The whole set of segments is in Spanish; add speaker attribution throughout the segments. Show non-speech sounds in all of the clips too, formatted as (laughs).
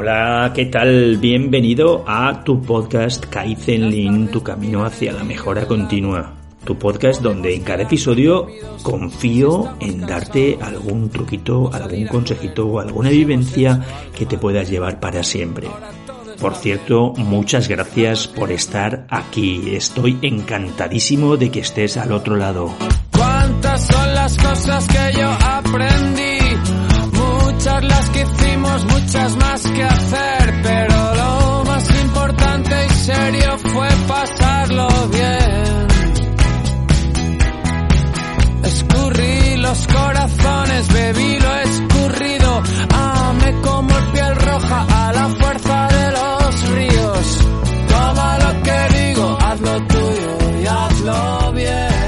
Speaker 1: Hola, ¿qué tal? Bienvenido a tu podcast Kaizen Lean, tu camino hacia la mejora continua. Tu podcast donde en cada episodio confío en darte algún truquito, algún consejito o alguna vivencia que te puedas llevar para siempre. Por cierto, muchas gracias por estar aquí. Estoy encantadísimo de que estés al otro lado.
Speaker 2: ¿Cuántas son las cosas que yo aprendí? Muchas las que hicimos, muchas corazones, bebí lo escurrido, amé como el piel roja a la fuerza de los ríos. Toma lo que digo, hazlo tuyo y hazlo bien.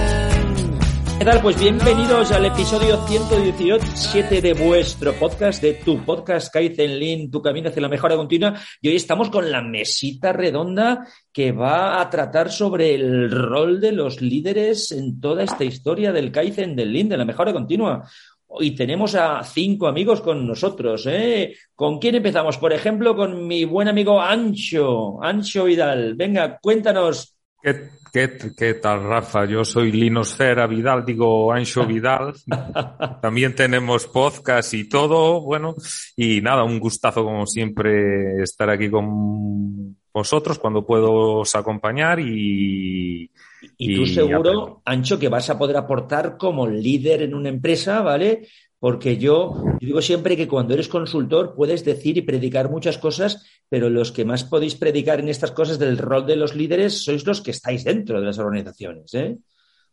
Speaker 1: ¿Qué tal? Pues bienvenidos al episodio 117 de vuestro podcast, de tu podcast Kaizen Lean, tu camino hacia la mejora continua. Y hoy estamos con la mesita redonda que va a tratar sobre el rol de los líderes en toda esta historia del Kaizen, del Lean, de la mejora continua. Hoy tenemos a cinco amigos con nosotros. ¿eh? ¿Con quién empezamos? Por ejemplo, con mi buen amigo Ancho, Ancho Vidal. Venga, cuéntanos.
Speaker 3: ¿Qué, qué, qué tal, Rafa? Yo soy Linosfera Vidal, digo Ancho Vidal. (laughs) También tenemos podcast y todo. Bueno, y nada, un gustazo como siempre estar aquí con vosotros cuando puedo os acompañar y...
Speaker 1: Y tú seguro. Ancho, que vas a poder aportar como líder en una empresa, ¿vale? Porque yo, yo digo siempre que cuando eres consultor puedes decir y predicar muchas cosas, pero los que más podéis predicar en estas cosas del rol de los líderes sois los que estáis dentro de las organizaciones, ¿eh?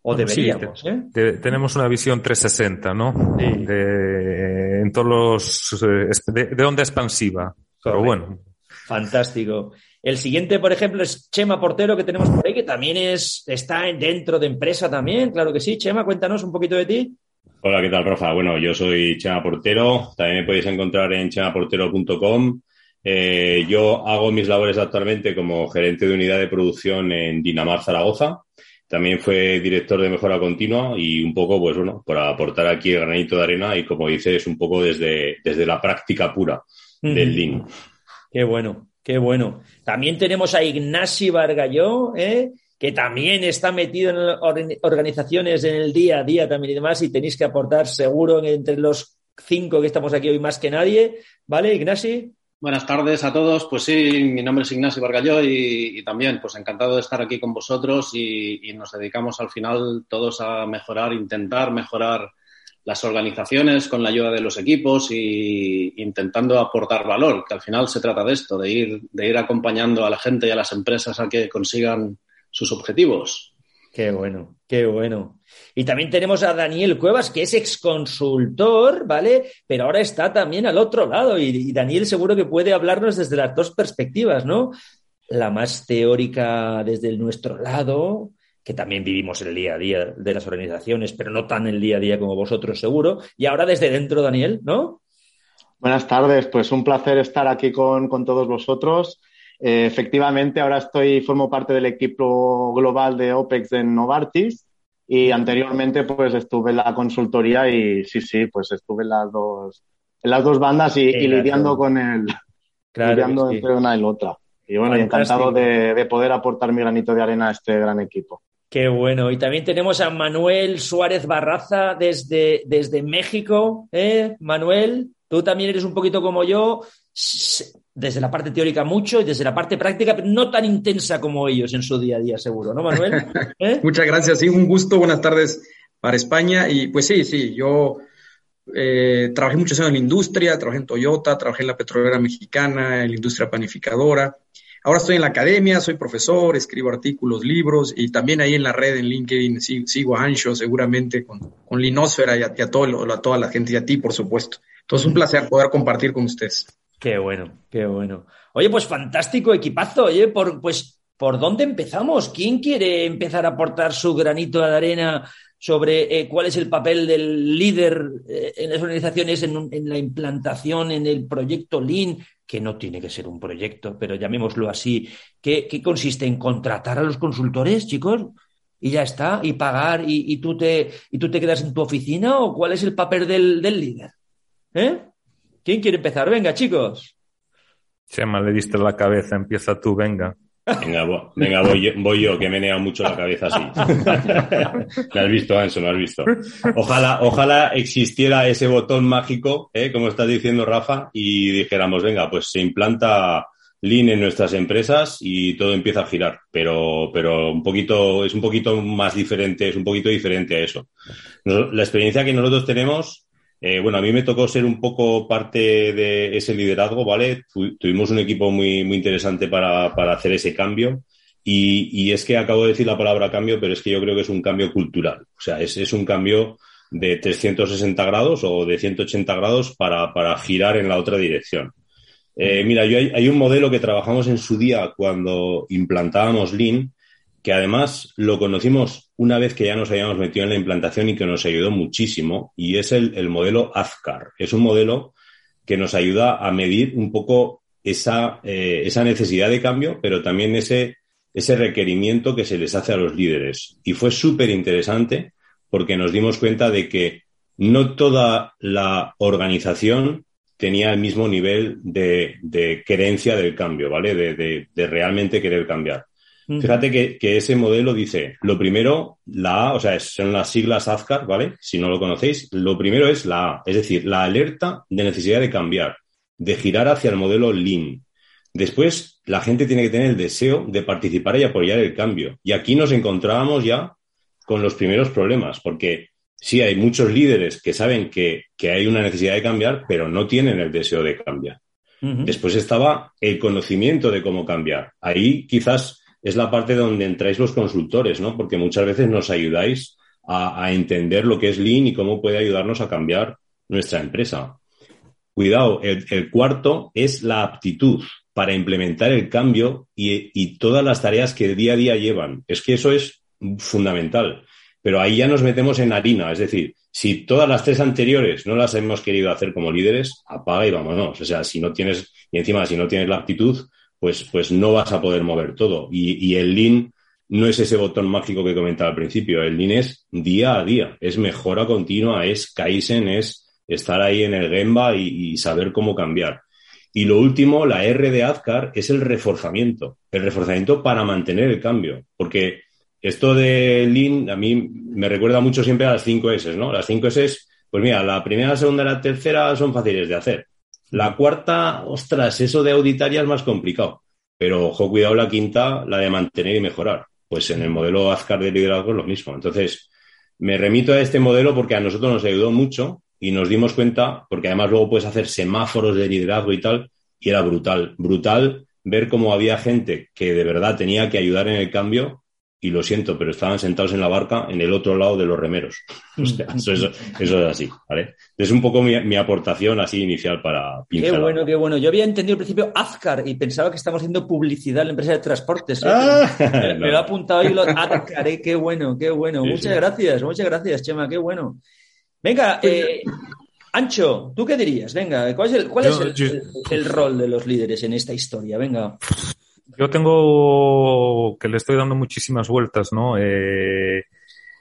Speaker 1: O
Speaker 3: Bueno, sí,
Speaker 1: deberíamos, ¿eh?
Speaker 3: Te- tenemos una visión 360, ¿no?
Speaker 1: Sí.
Speaker 3: De, en todos los... eh, de, de onda expansiva. Pero bueno,
Speaker 1: Fantástico. El siguiente, por ejemplo, es Chema Portero, que tenemos por ahí, que también es, está dentro de empresa también, claro que sí. Chema, cuéntanos un poquito de ti.
Speaker 4: Hola, ¿qué tal, Rafa? Bueno, yo soy Chema Portero. También me podéis encontrar en chemaportero.com. Eh, yo hago mis labores actualmente como gerente de unidad de producción en Dinamar Zaragoza. También fue director de mejora continua y un poco, pues bueno, para aportar aquí el granito de arena y como dices, un poco desde, desde la práctica pura del Lean.
Speaker 1: Qué bueno, qué bueno. También tenemos a Ignasi Bargalló, ¿eh? que también está metido en or- organizaciones en el día a día también y demás, y tenéis que aportar seguro entre los cinco que estamos aquí hoy más que nadie. ¿Vale, Ignasi?
Speaker 5: Buenas tardes a todos. Pues sí, mi nombre es Ignacio Bargalló y, y también pues encantado de estar aquí con vosotros y, y nos dedicamos al final todos a mejorar, intentar mejorar las organizaciones con la ayuda de los equipos y intentando aportar valor, que al final se trata de esto, de ir, de ir acompañando a la gente y a las empresas a que consigan sus objetivos.
Speaker 1: Qué bueno, qué bueno. Y también tenemos a Daniel Cuevas, que es exconsultor, ¿vale? Pero ahora está también al otro lado y, Daniel seguro que puede hablarnos desde las dos perspectivas, ¿no? La más teórica desde nuestro lado, que también vivimos el día a día de las organizaciones, pero no tan el día a día como vosotros seguro. Y ahora desde dentro, Daniel, ¿no?
Speaker 6: Buenas tardes, pues un placer estar aquí con, con todos vosotros. Eh, efectivamente, ahora estoy, formo parte del equipo global de OPEX en Novartis y anteriormente pues estuve en la consultoría y sí, sí, pues estuve en las dos, en las dos bandas y, y
Speaker 1: Claro.
Speaker 6: lidiando con el,
Speaker 1: Claro
Speaker 6: lidiando
Speaker 1: sí.
Speaker 6: entre una y la otra. Y bueno,
Speaker 1: Fantástico.
Speaker 6: encantado de, de poder aportar mi granito de arena a este gran equipo.
Speaker 1: Qué bueno. Y también tenemos a Manuel Suárez Barraza desde, desde México. ¿eh? Manuel, tú también eres un poquito como yo, desde la parte teórica mucho y desde la parte práctica, pero no tan intensa como ellos en su día a día, seguro, ¿no, Manuel? (laughs) ¿Eh?
Speaker 7: Muchas gracias, sí, un gusto, buenas tardes para España. Y pues sí, sí, yo eh, trabajé muchos años en la industria, trabajé en Toyota, trabajé en la petrolera mexicana, en la industria panificadora. Ahora estoy en la academia, soy profesor, escribo artículos, libros y también ahí en la red, en LinkedIn, sigo a Ancho seguramente con, con Linósfera y a, y a todo a toda la gente y a ti, por supuesto. Entonces, un placer poder compartir con ustedes.
Speaker 1: Qué bueno, qué bueno. Oye, pues fantástico equipazo. Oye, por, pues, ¿por dónde empezamos? ¿Quién quiere empezar a aportar su granito de arena sobre eh, cuál es el papel del líder eh, en las organizaciones en, la implantación, en el proyecto Lean? Que no tiene que ser un proyecto, pero llamémoslo así. ¿Qué, qué consiste en contratar a los consultores, chicos? Y ya está, y pagar, y, y tú, te, y tú te quedas en tu oficina, o cuál es el papel del, del líder? ¿Eh? ¿Quién quiere empezar? Venga, chicos.
Speaker 3: Chema, le diste la cabeza, empieza tú, venga.
Speaker 4: Venga, venga voy, yo, voy yo, que menea mucho la cabeza así. (laughs) me has visto, Anso, me has visto. Ojalá, ojalá existiera ese botón mágico, ¿eh? como estás diciendo, Rafa, y dijéramos, venga, pues se implanta Lean en nuestras empresas y todo empieza a girar, pero, pero un poquito, es un poquito más diferente, es un poquito diferente a eso. La experiencia que nosotros tenemos eh, bueno, a mí me tocó ser un poco parte de ese liderazgo, ¿vale? tuvimos un equipo muy, muy interesante para, para hacer ese cambio. Y, y, es que acabo de decir la palabra cambio, pero es que yo creo que es un cambio cultural. O sea, es, es un cambio de 360 grados o de 180 grados para, para girar en la otra dirección. Eh, mira, yo hay, hay, un modelo que trabajamos en su día cuando implantábamos Lean, que además lo conocimos una vez que ya nos habíamos metido en la implantación y que nos ayudó muchísimo, y es el, modelo AZCAR. Es un modelo que nos ayuda a medir un poco esa, eh, esa necesidad de cambio, pero también ese, ese requerimiento que se les hace a los líderes. Y fue súper interesante porque nos dimos cuenta de que no toda la organización tenía el mismo nivel de, de creencia del cambio, ¿vale? de, de realmente querer cambiar. Fíjate que, ese modelo dice, lo primero, la A, o sea, son las siglas AZCAR, ¿vale? Si no lo conocéis, lo primero es la A, es decir, la alerta de necesidad de cambiar, de girar hacia el modelo Lean. Después, la gente tiene que tener el deseo de participar y apoyar el cambio. Y aquí nos encontrábamos ya con los primeros problemas, porque sí hay muchos líderes que saben que, hay una necesidad de cambiar, pero no tienen el deseo de cambiar. Después estaba el conocimiento de cómo cambiar. Ahí quizás es la parte donde entráis los consultores, ¿no? Porque muchas veces nos ayudáis a, entender lo que es Lean y cómo puede ayudarnos a cambiar nuestra empresa. Cuidado, el, cuarto es la aptitud para implementar el cambio y, y, todas las tareas que día a día llevan. Es que eso es fundamental. Pero ahí ya nos metemos en harina, es decir, si todas las tres anteriores no las hemos querido hacer como líderes, apaga y vámonos. O sea, si no tienes, y encima si no tienes la aptitud, pues, pues no vas a poder mover todo. Y, el Lean no es ese botón mágico que comentaba al principio. El Lean es día a día, es mejora continua, es Kaizen, es estar ahí en el Gemba y, saber cómo cambiar. Y lo último, la R de Azcar, es el reforzamiento. El reforzamiento para mantener el cambio. Porque esto de Lean a mí me recuerda mucho siempre a las 5 S, ¿no? Las 5 S, pues mira, la primera, la segunda y la tercera son fáciles de hacer. La cuarta, ostras, eso de auditaria es más complicado. Pero ojo, cuidado la quinta, la de mantener y mejorar. Pues en el modelo Azcar de liderazgo es lo mismo. Entonces, me remito a este modelo porque a nosotros nos ayudó mucho y nos dimos cuenta, porque además luego puedes hacer semáforos de liderazgo y tal, y era brutal, brutal ver cómo había gente que de verdad tenía que ayudar en el cambio y lo siento, pero estaban sentados en la barca en el otro lado de los remeros. (laughs) eso, es así, ¿vale? Es un poco mi, aportación así inicial para
Speaker 1: pintar. Qué bueno, qué bueno. Yo había entendido al principio Azcar y pensaba que estamos haciendo publicidad en la empresa de transportes. ¿eh? Ah, (laughs) me, lo ha apuntado ahí lo Azcar, ¿eh? qué bueno, qué bueno. muchas gracias, muchas gracias, Chema, qué bueno. Venga, eh, Ancho, ¿tú qué dirías? Venga, ¿cuál es, el, cuál es el rol de los líderes en esta historia? Venga.
Speaker 3: Yo tengo que le estoy dando muchísimas vueltas, ¿no? Eh,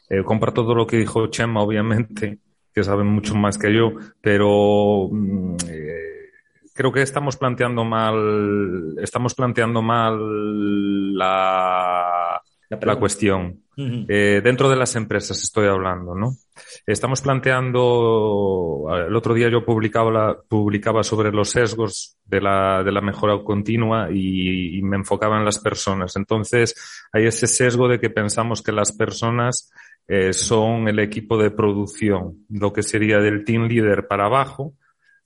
Speaker 3: eh, todo lo que dijo Chema, obviamente, que sabe mucho más que yo, pero mm, eh, creo que estamos planteando mal, estamos planteando mal la, la, cuestión. Eh, dentro de las empresas estoy hablando, ¿no? Estamos planteando, el otro día yo publicaba, la, publicaba sobre los sesgos de la, de la mejora continua y, me enfocaba en las personas. Entonces, hay ese sesgo de que pensamos que las personas eh, son el equipo de producción, lo que sería del team leader para abajo,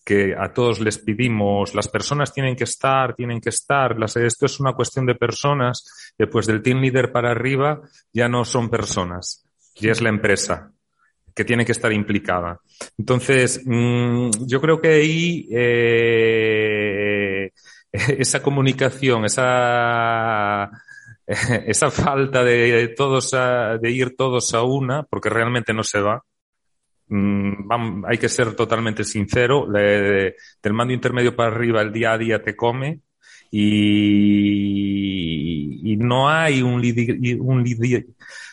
Speaker 3: que a todos les pedimos, las personas tienen que estar, tienen que estar, las, esto es una cuestión de personas, después del team leader para arriba ya no son personas, ya es la empresa que tiene que estar implicada. Entonces, mm, yo creo que ahí eh, (laughs) esa comunicación, esa (laughs) esa falta de todos de ir todos a una, porque realmente no se va, Mm, hay que ser totalmente sincero, del mando intermedio para arriba el día a día te come y, no hay un, un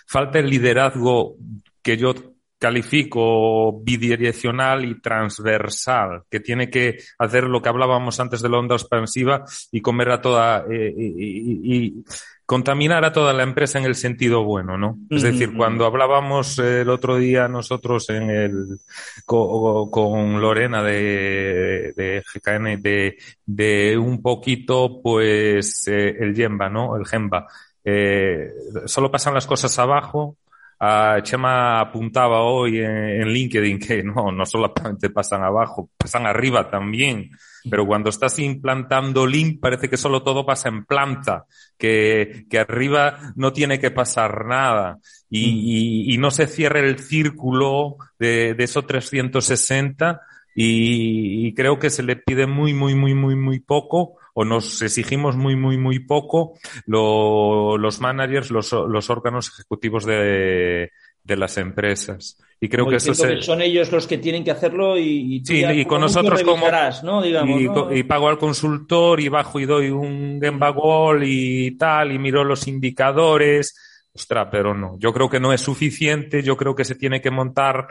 Speaker 3: falta el liderazgo que yo califico bidireccional y transversal, que tiene que hacer lo que hablábamos antes de la onda expansiva y comer a toda eh, y, contaminar a toda la empresa en el sentido bueno, ¿no? Es decir, cuando hablábamos el otro día nosotros en el con, Lorena de, de GKN de, de un poquito, pues eh, el Yemba, ¿no? El Gemba. Eh, solo pasan las cosas abajo Uh, Chema apuntaba hoy en, LinkedIn que no, no solamente pasan abajo, pasan arriba también. Pero cuando estás implantando Link parece que solo todo pasa en planta, que, que arriba no tiene que pasar nada. Y, y, no se cierre el círculo de, de esos 360 y, y creo que se le pide muy, muy, muy, muy, muy poco o nos exigimos muy, muy, muy poco los managers, los, los órganos ejecutivos de, de las empresas. Y creo que eso
Speaker 1: son ellos los que tienen que hacerlo y,
Speaker 3: sí, y con nosotros como ¿no? Digamos, y, pago al consultor y bajo y doy un Gemba Wall y tal y miro los indicadores. Ostras, pero no. Yo creo que no es suficiente. Yo creo que se tiene que montar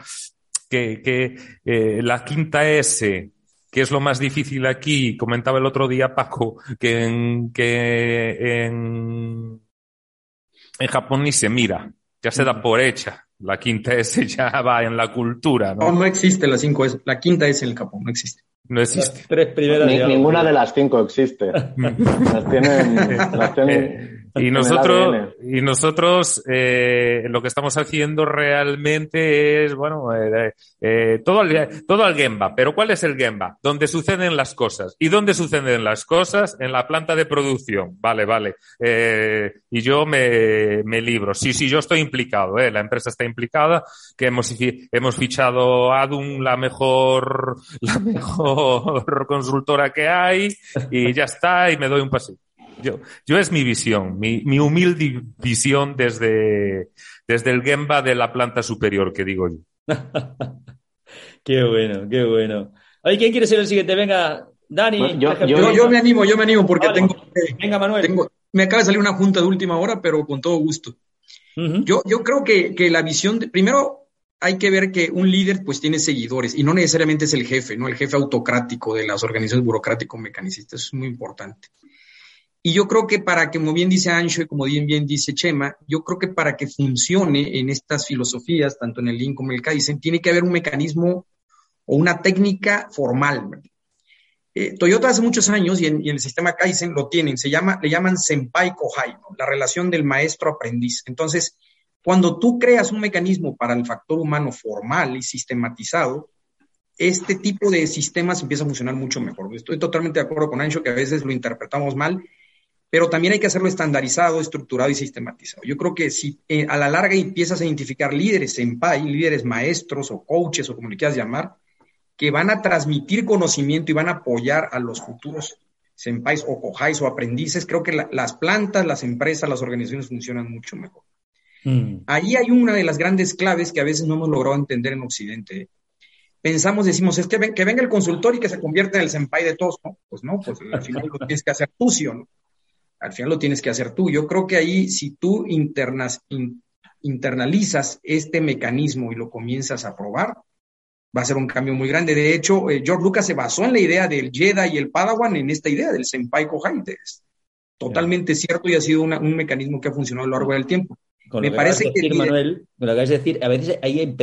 Speaker 3: que, que eh, la quinta S ¿Qué es lo más difícil aquí? Comentaba el otro día Paco que en, que en, en Japón ni se mira, ya se da por hecha. La quinta S (laughs) ya va en la cultura, ¿no?
Speaker 7: No, no existe la cinco S. La quinta S en el Japón, no existe.
Speaker 3: No existe.
Speaker 1: tres primeras
Speaker 6: ninguna de las cinco existe. (laughs) las tienen, las tienen
Speaker 3: y (laughs) nosotros, y nosotros eh, lo que estamos haciendo realmente es, bueno, eh, eh, todo, al, todo al Gemba. Pero ¿cuál es el Gemba? Donde suceden las cosas. ¿Y dónde suceden las cosas? En la planta de producción. Vale, vale. Eh, y yo me, me libro. Sí, sí, yo estoy implicado. Eh, la empresa está implicada, que hemos, hemos fichado Adum, la mejor, (laughs) la mejor consultora que hay, y ya está, y me doy un paseo. Yo, yo es mi visión, mi, mi humilde visión desde, desde el Gemba de la planta superior, que digo yo. (laughs)
Speaker 1: qué bueno, qué bueno. Oye, ¿quién quiere ser el siguiente? Venga, Dani.
Speaker 7: yo, yo, me animo, yo me animo porque tengo.
Speaker 1: Venga, Manuel.
Speaker 7: Tengo, me acaba de salir una junta de última hora, pero con todo gusto. yo, yo creo que, que la visión, de, primero hay que ver que un líder pues tiene seguidores y no necesariamente es el jefe, ¿no? El jefe autocrático de las organizaciones burocrático-mecanicistas, eso es muy importante. Y yo creo que para que, como bien dice Ancho y como bien, bien dice Chema, yo creo que para que funcione en estas filosofías, tanto en el Lean como en el Kaizen, tiene que haber un mecanismo o una técnica formal. Eh, Toyota hace muchos años y en, el sistema Kaizen lo tienen, se llama, le llaman Senpai Kohai, la relación del maestro-aprendiz. Entonces, cuando tú creas un mecanismo para el factor humano formal y sistematizado, este tipo de sistemas empieza a funcionar mucho mejor. Estoy totalmente de acuerdo con Ancho que a veces lo interpretamos mal pero también hay que hacerlo estandarizado, estructurado y sistematizado. Yo creo que si eh, a la larga empiezas a identificar líderes en PAI, líderes maestros o coaches o como le quieras llamar, que van a transmitir conocimiento y van a apoyar a los futuros senpais o cojáis o aprendices, creo que las plantas, las empresas, las organizaciones funcionan mucho mejor. Mm. Ahí hay una de las grandes claves que a veces no hemos logrado entender en Occidente. Pensamos, decimos, es que, que venga el consultor y que se convierta en el senpai de todos, ¿no? Pues no, pues al final lo tienes que hacer tú, ¿no? Al final lo tienes que hacer tú. Yo creo que ahí, si tú internas, internalizas este mecanismo y lo comienzas a probar, va a ser un cambio muy grande. De hecho, eh, George Lucas se basó en la idea del Jedi y el Padawan en esta idea del Senpai Kohai. Es totalmente cierto y ha sido un mecanismo que ha funcionado a lo largo del tiempo.
Speaker 1: Me parece que... Manuel, lo que decir, a veces hay,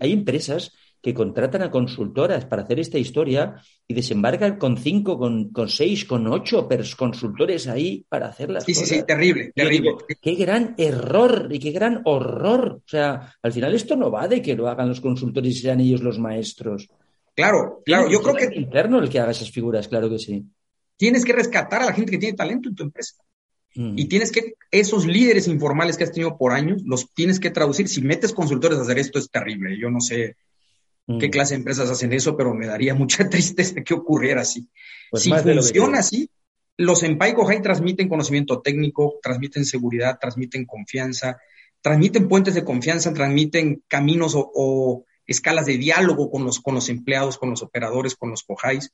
Speaker 1: hay empresas que contratan a consultoras para hacer esta historia y desembarcan con cinco, con, con seis, con ocho consultores ahí para hacerlas.
Speaker 7: Sí, sí, sí, terrible, terrible.
Speaker 1: qué gran error y qué gran horror. O sea, al final esto no va de que lo hagan los consultores y sean ellos los maestros.
Speaker 7: Claro, claro, yo creo que...
Speaker 1: interno el que haga esas figuras, claro que sí.
Speaker 7: Tienes que rescatar a la gente que tiene talento en tu empresa. Mm. Y tienes que, esos líderes informales que has tenido por años, los tienes que traducir. Si metes consultores a hacer esto es terrible. Yo no sé, qué mm. clase de empresas hacen eso, pero me daría (laughs) mucha tristeza que ocurriera así. Pues si funciona así, los Empai Kohai transmiten conocimiento técnico, transmiten seguridad, transmiten confianza, transmiten puentes de confianza, transmiten caminos o, escalas de diálogo con los, con los empleados, con los operadores, con los Kohais.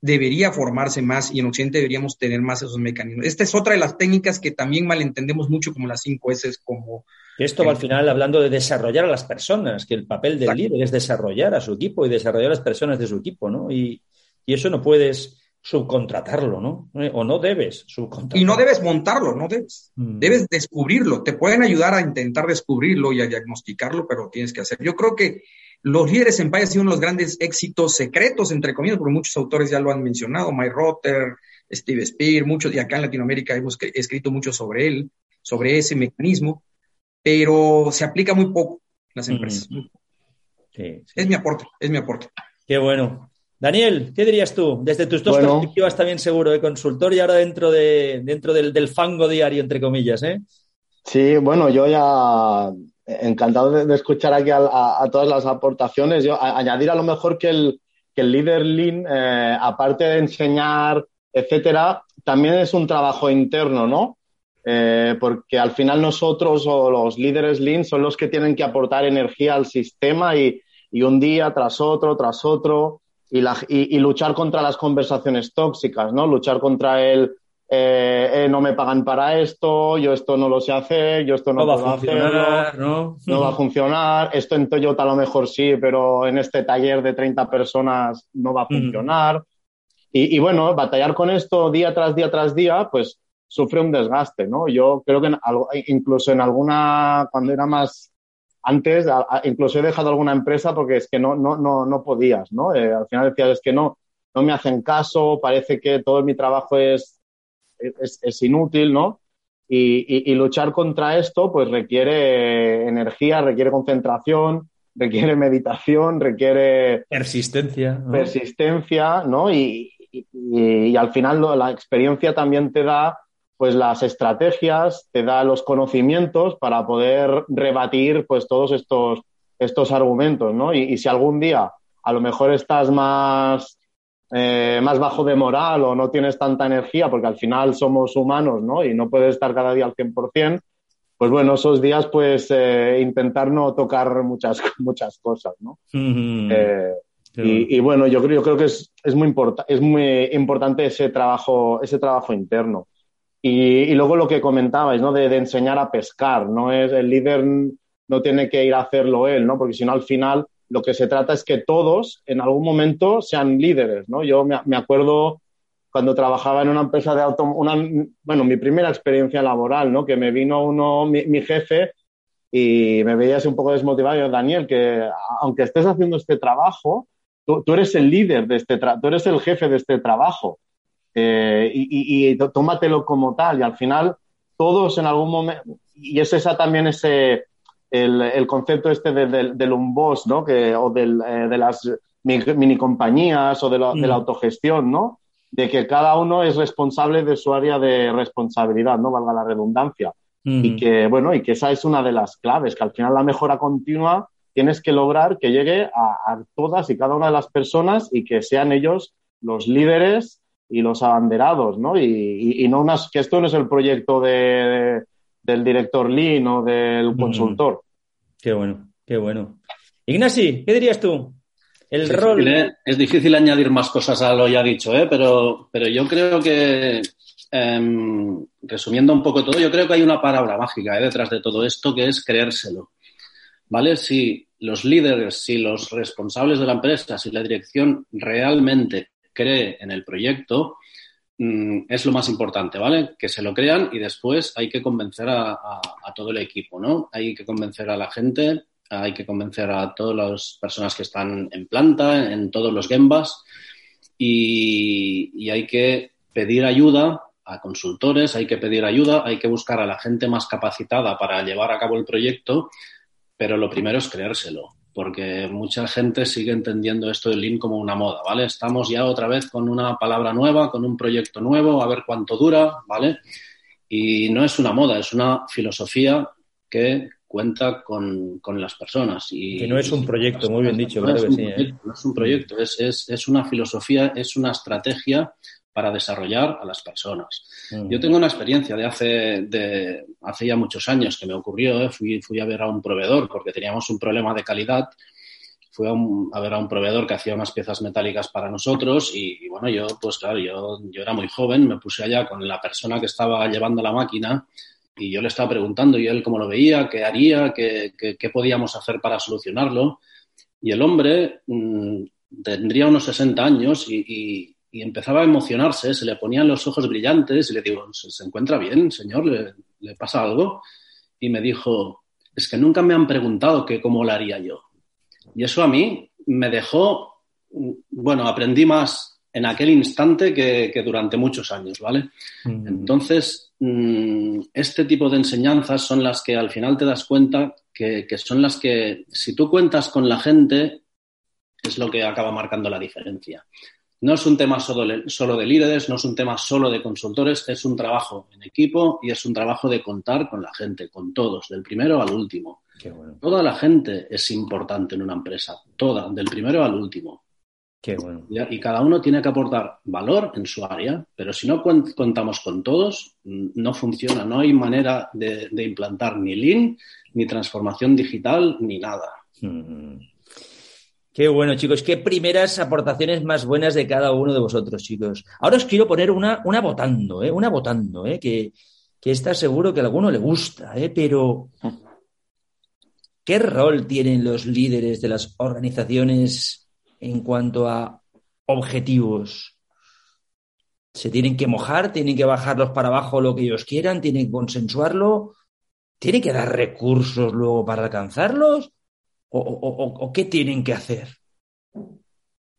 Speaker 7: debería formarse más y en Occidente deberíamos tener más esos mecanismos. Esta es otra de las técnicas que también malentendemos mucho como las cinco S, como...
Speaker 1: Esto va al final hablando de desarrollar a las personas, que el papel del líder es desarrollar a su equipo y desarrollar a las personas de su equipo, ¿no? Y, y eso no puedes subcontratarlo, ¿no? O no debes subcontratarlo.
Speaker 7: Y no debes montarlo, no debes. Mm. Debes descubrirlo. Te pueden ayudar a intentar descubrirlo y a diagnosticarlo, pero tienes que hacer. Yo creo que los líderes en país han sido uno de los grandes éxitos secretos, entre comillas, porque muchos autores ya lo han mencionado, Mike Rotter, Steve Spear, muchos, y acá en Latinoamérica hemos escrito mucho sobre él, sobre ese mecanismo, pero se aplica muy poco en las empresas. Sí, Es mi aporte, es mi aporte.
Speaker 1: Qué bueno. Daniel, ¿qué dirías tú? Desde tus dos perspectivas también seguro de consultor y ahora dentro, de, dentro del, fango diario, entre comillas, ¿eh?
Speaker 6: Sí, bueno, yo ya encantado de, escuchar aquí a, todas las aportaciones. Yo añadir a lo mejor que el, que el líder Lean, eh, aparte de enseñar, etcétera, también es un trabajo interno, ¿no? Eh, porque al final nosotros o los líderes Lean son los que tienen que aportar energía al sistema y, y un día tras otro, tras otro, y, la, y, luchar contra las conversaciones tóxicas, ¿no? Luchar contra el eh, eh, no me pagan para esto, yo esto no lo sé hacer, yo esto no,
Speaker 1: puedo hacerlo,
Speaker 6: ¿no? no va a funcionar, esto en Toyota a lo mejor sí, pero en este taller de 30 personas no va a funcionar. Y, y, bueno, batallar con esto día tras día tras día, pues sufre un desgaste, ¿no? Yo creo que incluso en alguna, cuando era más antes, incluso he dejado alguna empresa porque es que no, no, no, no podías, ¿no? Eh, al final decías, es que no, no me hacen caso, parece que todo mi trabajo es, es, es inútil, ¿no? Y, y, luchar contra esto, pues requiere energía, requiere concentración, requiere meditación, requiere...
Speaker 1: Persistencia.
Speaker 6: Persistencia, ¿no? Y, y al final la experiencia también te da pues las estrategias, te da los conocimientos para poder rebatir pues todos estos, estos argumentos, ¿no? Y, si algún día a lo mejor estás más, eh, más bajo de moral o no tienes tanta energía, porque al final somos humanos, ¿no? Y no puedes estar cada día al 100%, pues bueno, esos días pues eh, intentar no tocar muchas, (laughs) muchas cosas, ¿no? Eh, y, bueno, yo creo, yo creo que es, es, muy es muy importante ese trabajo, ese trabajo interno. Y, luego lo que comentabais, ¿no? De, enseñar a pescar, no es el líder no tiene que ir a hacerlo él, ¿no? Porque si no al final lo que se trata es que todos en algún momento sean líderes, ¿no? Yo me, acuerdo cuando trabajaba en una empresa de auto, bueno, mi primera experiencia laboral, ¿no? Que me vino uno, mi, jefe, y me veía así un poco desmotivado. Yo, Daniel, que aunque estés haciendo este trabajo, tú, tú eres el líder de este trabajo, tú eres el jefe de este trabajo. Eh, y, y, tómatelo como tal. Y al final, todos en algún momento, y es esa también ese, el, el concepto este del, del un boss, ¿no? Que, o del, eh, de las mini compañías o de, la, de la mm. autogestión, ¿no? De que cada uno es responsable de su área de responsabilidad, ¿no? Valga la redundancia. Y mm. que, bueno, y que esa es una de las claves, que al final la mejora continua tienes que lograr que llegue a, a todas y cada una de las personas y que sean ellos los líderes y los abanderados, ¿no? Y, no unas, que esto no es el proyecto de, del director Lean o del consultor.
Speaker 1: Qué bueno, qué bueno. Ignasi, ¿qué dirías tú? El rol.
Speaker 5: ¿eh? Es difícil añadir más cosas a lo ya dicho, ¿eh? pero, pero yo creo que, em, resumiendo un poco todo, yo creo que hay una palabra mágica ¿eh? detrás de todo esto que es creérselo. ¿Vale? Si los líderes, si los responsables de la empresa, si la dirección realmente cree en el proyecto mm, es lo más importante, ¿vale? Que se lo crean y después hay que convencer a, todo el equipo, ¿no? Hay que convencer a la gente, hay que convencer a todas las personas que están en planta, en todos los gembas y, y hay que pedir ayuda a consultores, hay que pedir ayuda, hay que buscar a la gente más capacitada para llevar a cabo el proyecto, pero lo primero es creérselo porque mucha gente sigue entendiendo esto del Lean como una moda, ¿vale? Estamos ya otra vez con una palabra nueva, con un proyecto nuevo, a ver cuánto dura, ¿vale? Y no es una moda, es una filosofía que cuenta con, las personas. Y,
Speaker 1: que no es un proyecto, muy bien dicho, no, es, un,
Speaker 5: ¿eh? no es un proyecto, es, es, es una filosofía, es una estrategia para desarrollar a las personas. Mm. Yo tengo una experiencia de hace, de hace ya muchos años que me ocurrió. ¿eh? Fui, fui a ver a un proveedor porque teníamos un problema de calidad. fui a, un- a ver a un proveedor que hacía unas piezas metálicas para nosotros y, y bueno, yo, pues claro, yo, yo era muy joven, me puse allá con la persona que estaba llevando la máquina y yo le estaba preguntando y él cómo lo veía, qué haría, qué, qué- qué podíamos hacer para solucionarlo. Y el hombre mm, tendría unos 60 años y, y- y empezaba a emocionarse, se le ponían los ojos brillantes y le digo, ¿se, se encuentra bien, señor? ¿Le, le pasa algo? Y me dijo, es que nunca me han preguntado que cómo lo haría yo. Y eso a mí me dejó, mm, bueno, aprendí más en aquel instante que, que durante muchos años, ¿vale? Entonces, mm, este tipo de enseñanzas son las que al final te das cuenta que, que son las que, si tú cuentas con la gente, es lo que acaba marcando la diferencia. No es un tema solo de, solo de líderes, no es un tema solo de consultores, es un trabajo en equipo y es un trabajo de contar con la gente, con todos, del primero al último.
Speaker 1: Qué bueno,
Speaker 5: Toda la gente es importante en una empresa, toda, del primero al último.
Speaker 1: qué bueno.
Speaker 5: Y cada uno tiene que aportar valor en su área, pero si no contamos con todos, no funciona, no hay manera de, de implantar ni Lean, ni transformación digital, ni nada.
Speaker 1: Mm. Qué bueno, chicos. Qué primeras aportaciones más buenas de cada uno de vosotros, chicos. Ahora os quiero poner una, una votando, ¿eh? Una votando, ¿eh? Que, que está seguro que a alguno le gusta, ¿eh? Pero ¿qué rol tienen los líderes de las organizaciones en cuanto a objetivos? ¿Se tienen que mojar? ¿Tienen que bajarlos para abajo lo que ellos quieran? ¿Tienen que consensuarlo? ¿Tienen que dar recursos luego para alcanzarlos? ¿O, o- o- o qué tienen que hacer?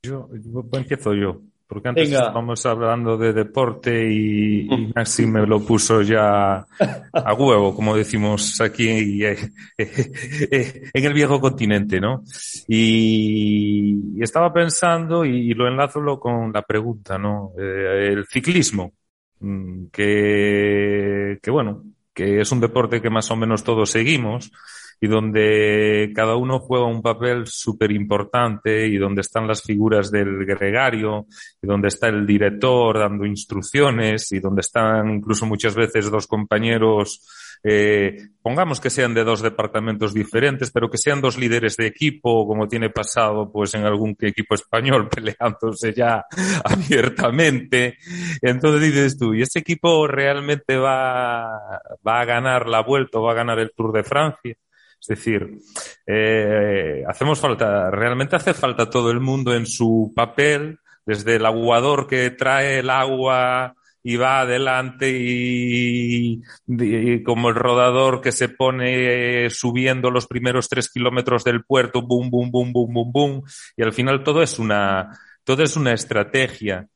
Speaker 3: Yo, yo- empiezo yo, porque antes
Speaker 1: Venga.
Speaker 3: estábamos hablando de deporte y, y Maxi me lo puso ya a huevo, como decimos aquí eh, eh, en el viejo continente, ¿no? Y, y estaba pensando y, lo enlazo con la pregunta, ¿no? Eh, el ciclismo, mm, que, que bueno, que es un deporte que más o menos todos seguimos y donde cada uno juega un papel súper importante y donde están las figuras del gregario y donde está el director dando instrucciones y donde están incluso muchas veces dos compañeros, eh, pongamos que sean de dos departamentos diferentes, pero que sean dos líderes de equipo, como tiene pasado pues en algún equipo español (laughs) peleándose ya (laughs) abiertamente. Entonces dices tú, ¿y este equipo realmente va, va a ganar la vuelta o va a ganar el Tour de Francia? Es decir, eh, hacemos falta, realmente hace falta todo el mundo en su papel, desde el aguador que trae el agua y va adelante y, y como el rodador que se pone subiendo los primeros tres kilómetros del puerto, boom, boom, boom, boom, boom, boom, y al final todo es una, todo es una estrategia.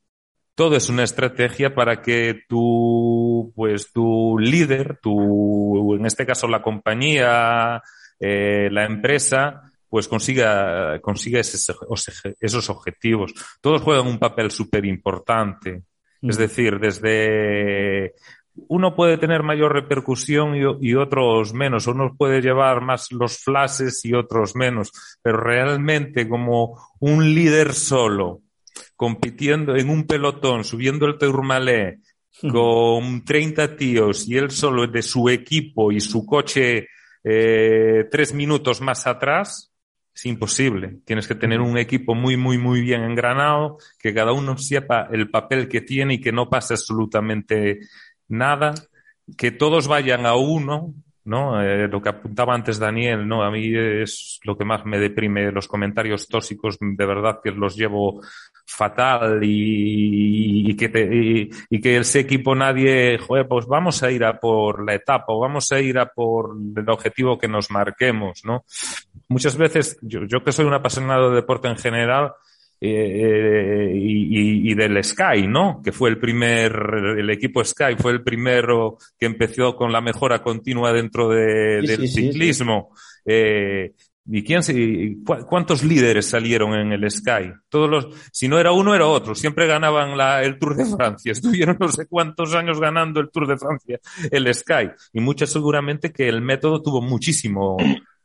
Speaker 3: Todo es una estrategia para que tu, pues tu líder, tu, en este caso la compañía, eh, la empresa, pues consiga, consiga esos, esos objetivos. Todos juegan un papel súper importante. Mm. Es decir, desde uno puede tener mayor repercusión y, y, otros menos, uno puede llevar más los flashes y otros menos, pero realmente como un líder solo, compitiendo en un pelotón, subiendo el Tourmalet con 30 tíos y él solo de su equipo y su coche eh, tres minutos más atrás, es imposible. Tienes que tener un equipo muy, muy, muy bien engranado, que cada uno sepa el papel que tiene y que no pase absolutamente nada, que todos vayan a uno, ¿no? Eh, lo que apuntaba antes Daniel, ¿no? A mí es lo que más me deprime, los comentarios tóxicos, de verdad que los llevo fatal y, y que te, y, y, que ese equipo nadie, joder, pues vamos a ir a por la etapa o vamos a ir a por el objetivo que nos marquemos, ¿no? Muchas veces, yo, yo que soy un apasionado de deporte en general, eh, y, y, del Sky, ¿no? Que fue el primer, el equipo Sky fue el primero que empezó con la mejora continua dentro de, sí, del sí, ciclismo. Sí, eh, ¿Y quién cuántos líderes salieron en el Sky? Todos los, si no era uno, era otro. Siempre ganaban la, el Tour de Francia. (laughs) Estuvieron no sé cuántos años ganando el Tour de Francia, el Sky. Y muchas seguramente que el método tuvo muchísimo,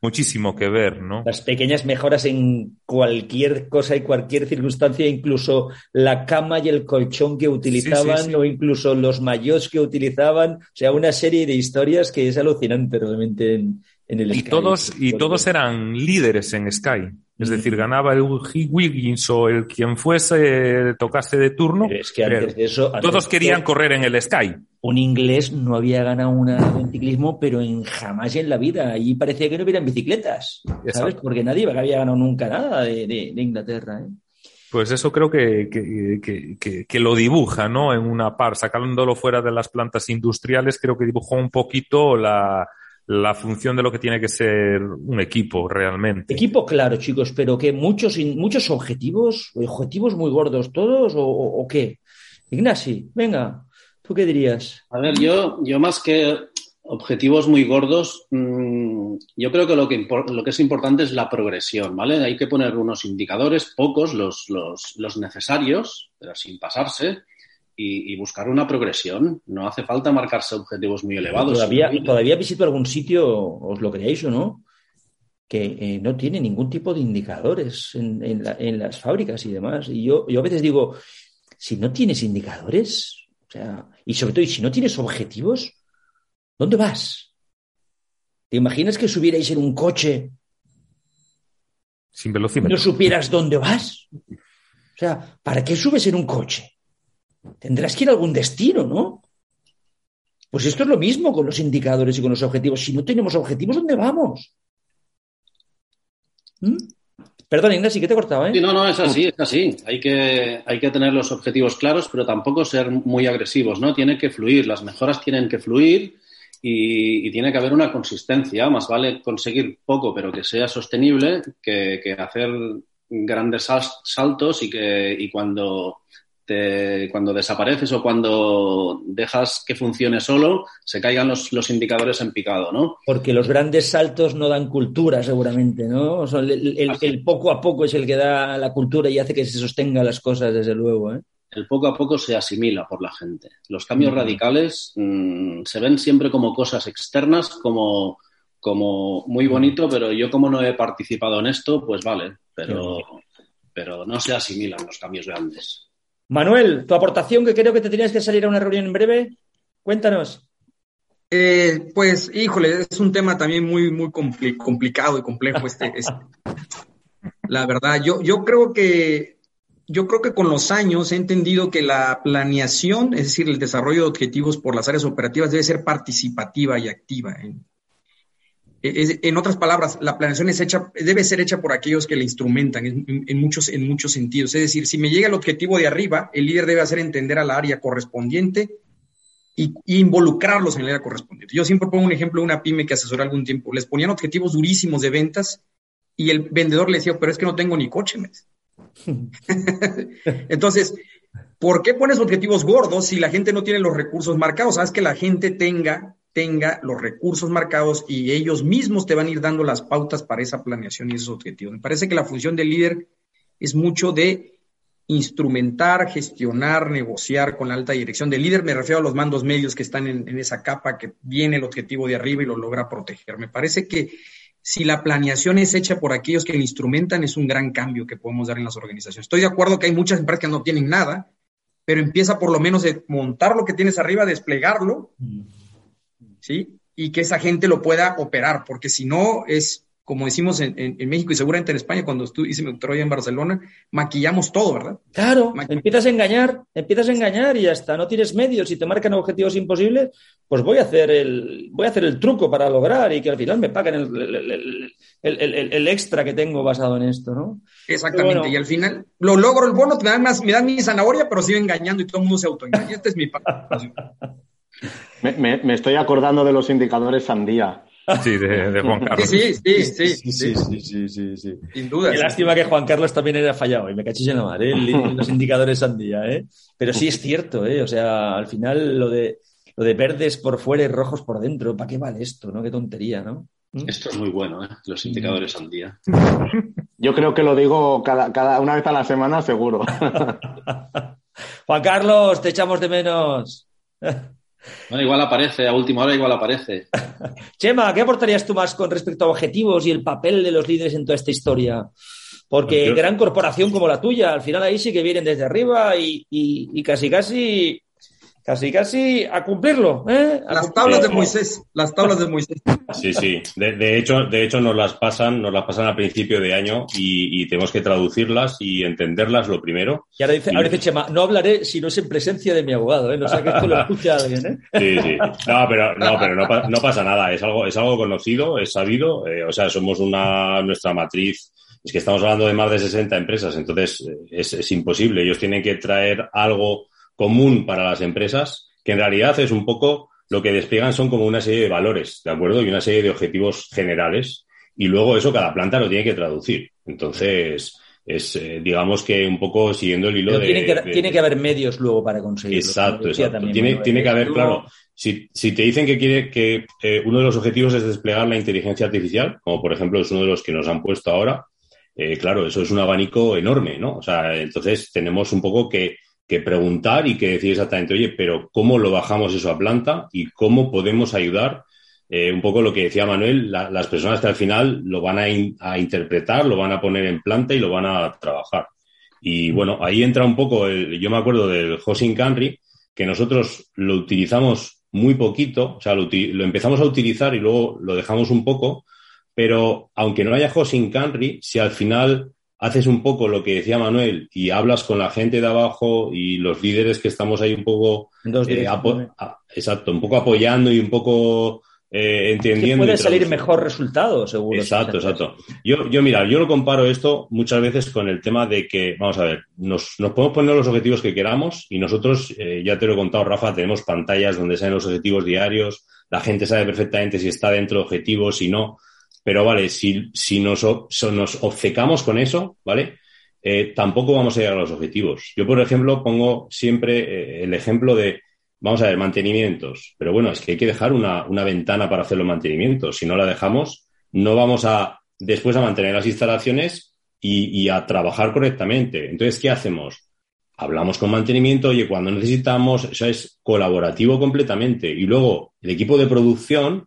Speaker 3: muchísimo que ver, ¿no?
Speaker 1: Las pequeñas mejoras en cualquier cosa y cualquier circunstancia, incluso la cama y el colchón que utilizaban, sí, sí, sí. o incluso los mayots que utilizaban, o sea, una serie de historias que es alucinante realmente en, en el
Speaker 3: y
Speaker 1: Sky.
Speaker 3: Todos, y todos eran líderes en Sky. Es decir, ganaba el Wiggins o el quien fuese, tocaste de turno.
Speaker 1: Pero es que antes de eso. antes
Speaker 3: Todos querían correr en el Sky.
Speaker 1: Un inglés no había ganado una, un ciclismo, pero en jamás en la vida. Allí parecía que no hubieran bicicletas, ¿sabes?
Speaker 3: Exacto.
Speaker 1: Porque nadie había ganado nunca nada de, de- de Inglaterra. ¿eh?
Speaker 3: Pues eso creo que, que, que- que- que lo dibuja, ¿no? En una par, sacándolo fuera de las plantas industriales, creo que dibujó un poquito la, la función de lo que tiene que ser un equipo realmente.
Speaker 1: Equipo claro, chicos, pero que muchos, muchos objetivos, objetivos muy gordos todos, o, qué. Ignasi, venga, ¿tú qué dirías?
Speaker 5: A ver, yo, yo más que objetivos muy gordos, mm, yo creo que lo, que impor- lo que es importante es la progresión, ¿vale? Hay que poner unos indicadores, pocos, los, los, los necesarios, pero sin pasarse, y, y buscar una progresión. No hace falta marcarse objetivos muy elevados.
Speaker 1: Todavía,
Speaker 5: sino-
Speaker 1: todavía visito algún sitio, os lo creáis o no, que eh, no tiene ningún tipo de indicadores en, en la- en las fábricas y demás. Y yo, yo a veces digo, si no tienes indicadores, o sea, y sobre todo, y si no tienes objetivos, ¿dónde vas? ¿Te imaginas que subierais en un coche
Speaker 3: Sin velocímetro.
Speaker 1: no supieras dónde vas? O sea, ¿para qué subes en un coche? Tendrás que ir a algún destino, ¿no? Pues esto es lo mismo con los indicadores y con los objetivos. Si no tenemos objetivos, ¿dónde vamos? ¿Mm? Perdón, Ignasi, que te he cortado,
Speaker 5: Sí,
Speaker 1: ¿eh?
Speaker 5: no, no, es así, es así. Hay que, hay que tener los objetivos claros, pero tampoco ser muy agresivos, ¿no? Tiene que fluir, las mejoras tienen que fluir y, tiene que haber una consistencia. Más vale conseguir poco, pero que sea sostenible, que, hacer grandes sal- saltos y que y cuando te- cuando desapareces o cuando dejas que funcione solo, se caigan los, los indicadores en picado, ¿no?
Speaker 1: Porque los grandes saltos no dan cultura, seguramente, ¿no? O sea, el, el- el poco a poco es el que da la cultura y hace que se sostengan las cosas, desde luego, ¿eh?
Speaker 5: el poco a poco se asimila por la gente. Los cambios radicales mm, se ven siempre como cosas externas, como, como muy bonito, pero yo como no he participado en esto, pues vale, pero, pero no se asimilan los cambios grandes.
Speaker 1: Manuel, tu aportación, que creo que te tenías que salir a una reunión en breve. Cuéntanos.
Speaker 7: Eh, pues, híjole, es un tema también muy, muy compli- complicado y complejo este, (laughs) este. La verdad, yo, yo creo que, yo creo que con los años he entendido que la planeación, es decir, el desarrollo de objetivos por las áreas operativas debe ser participativa y activa. En, es- en otras palabras, la planeación es hecha, debe ser hecha por aquellos que la instrumentan en, muchos, en muchos sentidos. Es decir, si me llega el objetivo de arriba, el líder debe hacer entender al área correspondiente y, involucrarlos en el área correspondiente. Yo siempre pongo un ejemplo de una pyme que asesoré algún tiempo. Les ponían objetivos durísimos de ventas y el vendedor le decía, pero es que no tengo ni coche. me dice. (laughs) Entonces, ¿por qué pones objetivos gordos si la gente no tiene los recursos marcados? Sabes que la gente tenga, tenga los recursos marcados y ellos mismos te van a ir dando las pautas para esa planeación y esos objetivos. Me parece que la función del líder es mucho de instrumentar, gestionar, negociar con la alta dirección. Del líder me refiero a los mandos medios que están en, en esa capa que viene el objetivo de arriba y lo logra proteger. Me parece que si la planeación es hecha por aquellos que la instrumentan, es un gran cambio que podemos dar en las organizaciones. Estoy de acuerdo que hay muchas empresas que no tienen nada, pero empieza por lo menos de montar lo que tienes arriba, desplegarlo, ¿sí? Y que esa gente lo pueda operar, porque si no es, como decimos en, en- en México y seguramente en España, cuando estu- hice mi doctorado en Barcelona, maquillamos todo, ¿verdad?
Speaker 1: Claro, empiezas a engañar, empiezas a engañar y ya está. No tienes medios y te marcan objetivos imposibles, pues voy a hacer el, voy a hacer el truco para lograr y que al final me paguen el, el- el- el- extra que tengo basado en esto, ¿no?
Speaker 7: Exactamente.
Speaker 1: Bueno.
Speaker 7: Y al final lo logro el bono, me dan, más, me dan mi zanahoria, pero sigo engañando y todo el mundo se autoengaña. Esta es mi participación. (laughs)
Speaker 6: Me, me- me estoy acordando de los indicadores sandía.
Speaker 3: Sí, de, de Juan Carlos.
Speaker 7: Sí, sí, sí, sí,
Speaker 1: sí, sí, sí, sí.
Speaker 7: sin duda.
Speaker 1: Qué
Speaker 7: sí.
Speaker 1: lástima que Juan Carlos también haya fallado y me cachis en la mar, ¿eh? Los indicadores sandía, ¿eh? Pero sí es cierto, ¿eh? O sea, al final lo de, lo de verdes por fuera y rojos por dentro, ¿para qué vale esto, no? Qué tontería, ¿no? ¿Mm?
Speaker 5: Esto es muy bueno, ¿eh? los indicadores al día. (laughs)
Speaker 6: Yo creo que lo digo cada, cada una vez a la semana, seguro. (laughs)
Speaker 1: Juan Carlos, te echamos de menos. (laughs)
Speaker 5: Bueno, igual aparece, a última hora igual aparece. (laughs)
Speaker 1: Chema, ¿qué aportarías tú más con respecto a objetivos y el papel de los líderes en toda esta historia? Porque
Speaker 4: Yo-
Speaker 1: gran corporación como la tuya, al final ahí sí que vienen desde arriba y, y- y casi casi casi, casi a cumplirlo. ¿eh? A
Speaker 7: Las tablas de Moisés, las tablas de Moisés.
Speaker 4: Sí, sí. De, de hecho, de hecho nos las pasan, nos las pasan al principio de año y, y tenemos que traducirlas y entenderlas lo primero.
Speaker 1: Y ahora dice, ahora dice Chema, no hablaré si no es en presencia de mi abogado, ¿eh? No sé que esto lo (laughs) escucha alguien, ¿eh?
Speaker 4: Sí, sí. No, pero no, pero no pasa nada. Es algo, es algo conocido, es sabido. eh, o sea, somos una nuestra matriz. Es que estamos hablando de más de 60 empresas, entonces eh, es, es imposible. Ellos tienen que traer algo común para las empresas, que en realidad es un poco lo que despliegan son como una serie de valores, ¿de acuerdo? Y una serie de objetivos generales. Y luego eso cada planta lo tiene que traducir. Entonces, es, eh, digamos que un poco siguiendo el hilo
Speaker 1: Pero
Speaker 4: de,
Speaker 1: tiene, que,
Speaker 4: de-
Speaker 1: tiene que haber medios luego para conseguirlo.
Speaker 4: Exacto, exacto.
Speaker 1: también
Speaker 4: Tiene, tiene que haber,
Speaker 1: Luego-
Speaker 4: claro, si, si te dicen que quiere que eh, uno de los objetivos es desplegar la inteligencia artificial, como por ejemplo es uno de los que nos han puesto ahora, eh, claro, eso es un abanico enorme, ¿no? O sea, entonces tenemos un poco que, que preguntar y que decir exactamente, oye, pero ¿cómo lo bajamos eso a planta y cómo podemos ayudar? Eh, un poco lo que decía Manuel, la- las personas que al final lo van a, a interpretar, lo van a poner en planta y lo van a trabajar. Y bueno, ahí entra un poco, el- yo me acuerdo del hosting country, que nosotros lo utilizamos muy poquito, o sea, lo, lo empezamos a utilizar y luego lo dejamos un poco, pero aunque no haya hosting country, si al final haces un poco lo que decía Manuel y hablas con la gente de abajo y los líderes que estamos ahí un poco, eh, a- exacto, un poco apoyando y un poco eh,
Speaker 1: que
Speaker 4: entendiendo.
Speaker 1: puede salir mejor resultado, seguro.
Speaker 4: Exacto, exacto. Yo, yo, mira, yo lo comparo esto muchas veces con el tema de que, vamos a ver, nos, nos podemos poner los objetivos que queramos y nosotros, eh, ya te lo he contado, Rafa, tenemos pantallas donde salen los objetivos diarios, la gente sabe perfectamente si está dentro de objetivos, si no. Pero vale, si, si nos, so- obcecamos con eso, ¿vale? Eh, tampoco vamos a llegar a los objetivos. Yo, por ejemplo, pongo siempre eh, el ejemplo de, vamos a ver, mantenimientos. Pero bueno, es que hay que dejar una, una ventana para hacer los mantenimientos. Si no la dejamos, no vamos a después a mantener las instalaciones y, y a trabajar correctamente. Entonces, ¿qué hacemos? Hablamos con mantenimiento, oye, cuando necesitamos, eso es colaborativo completamente. Y luego, el equipo de producción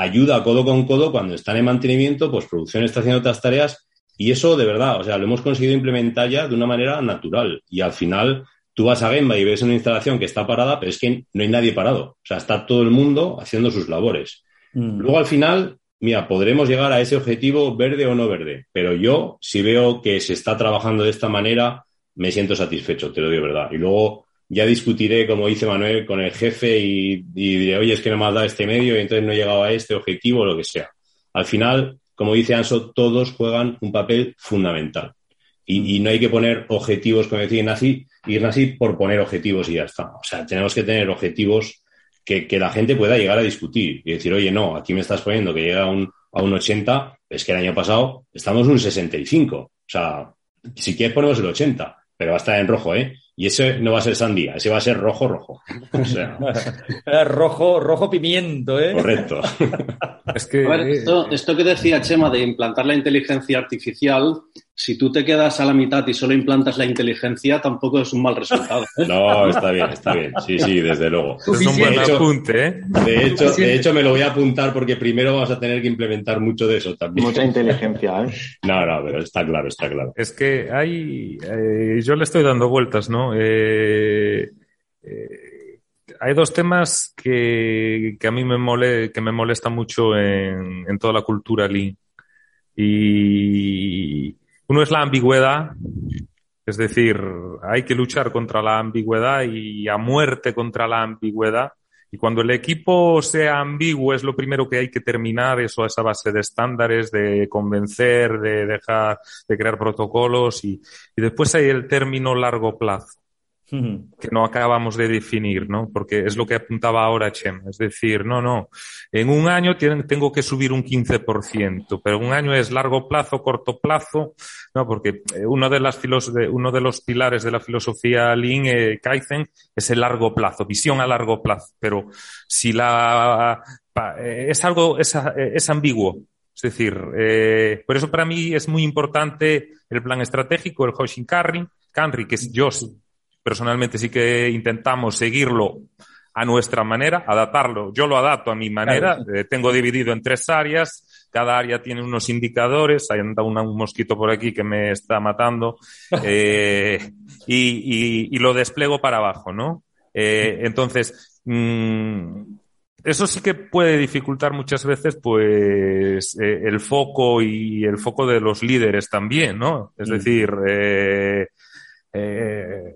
Speaker 4: ayuda codo con codo cuando están en mantenimiento, pues producción está haciendo otras tareas y eso de verdad, o sea, lo hemos conseguido implementar ya de una manera natural y al final tú vas a Gemba y ves una instalación que está parada, pero es que no hay nadie parado, o sea, está todo el mundo haciendo sus labores.
Speaker 1: Mm.
Speaker 4: Luego al final, mira, podremos llegar a ese objetivo verde o no verde, pero yo si veo que se está trabajando de esta manera, me siento satisfecho, te lo digo de verdad. Y luego ya discutiré, como dice Manuel, con el jefe y, y diré, oye, es que no me has dado este medio y entonces no he llegado a este objetivo o lo que sea. Al final, como dice Anso, todos juegan un papel fundamental. Y, no hay que poner objetivos, como decía Ignacy, Ignacy, por poner objetivos y ya está. O sea, tenemos que tener objetivos que, que la gente pueda llegar a discutir y decir, oye, no, aquí me estás poniendo que llega a un, a un 80, es que el año pasado estamos un 65. O sea, si quieres ponemos el 80, pero va a estar en rojo, ¿eh? Y ese no va a ser sandía, ese va a ser rojo, rojo. O sea,
Speaker 1: Eh, (laughs) rojo, rojo pimiento, ¿eh?
Speaker 4: correcto.
Speaker 3: Es que.
Speaker 5: A ver, esto, esto que decía Chema de implantar la inteligencia artificial, si tú te quedas a la mitad y solo implantas la inteligencia, tampoco es un mal resultado. ¿eh?
Speaker 4: No, está bien, está bien. Sí, sí, desde luego.
Speaker 3: es un buen apunte, ¿eh?
Speaker 4: De hecho, de hecho, me lo voy a apuntar porque primero vamos a tener que implementar mucho de eso también.
Speaker 6: Mucha inteligencia, ¿eh? (laughs)
Speaker 4: No, no, pero está claro, está claro.
Speaker 3: Es que hay, eh, yo le estoy dando vueltas, ¿no? Eh, eh, hay dos temas que, que a mí me, mole, que me molesta mucho en, en toda la cultura Lean. Y uno es la ambigüedad, es decir, hay que luchar contra la ambigüedad y a muerte contra la ambigüedad. Y cuando el equipo sea ambiguo es lo primero que hay que terminar, eso esa base de estándares, de convencer, de dejar, de crear protocolos y, y después hay el término largo plazo. Que no acabamos de definir, ¿no? Porque es lo que apuntaba ahora Chem. Es decir, no, no, en un año tengo que subir un 15%, pero un año es largo plazo, corto plazo, ¿no? Porque eh, uno de, las filos- de- uno de los pilares de la filosofía Lean, eh, Kaizen, es el largo plazo, visión a largo plazo. Pero si la, pa- eh, es algo, es, eh, es ambiguo. Es decir, eh, por eso para mí es muy importante el plan estratégico, el Hoshin Canry, que es yo personalmente sí que intentamos seguirlo a nuestra manera, adaptarlo. Yo lo adapto a mi manera.
Speaker 1: Claro,
Speaker 3: Eh, tengo dividido en tres áreas. Cada área tiene unos indicadores. Hay anda un mosquito por aquí que me está matando. (laughs) Eh, y, y- y lo desplego para abajo, ¿no? Eh, entonces, mm, eso sí que puede dificultar muchas veces, pues, eh, el foco y el foco de los líderes también, ¿no? Es
Speaker 1: Mm.
Speaker 3: decir, eh, eh,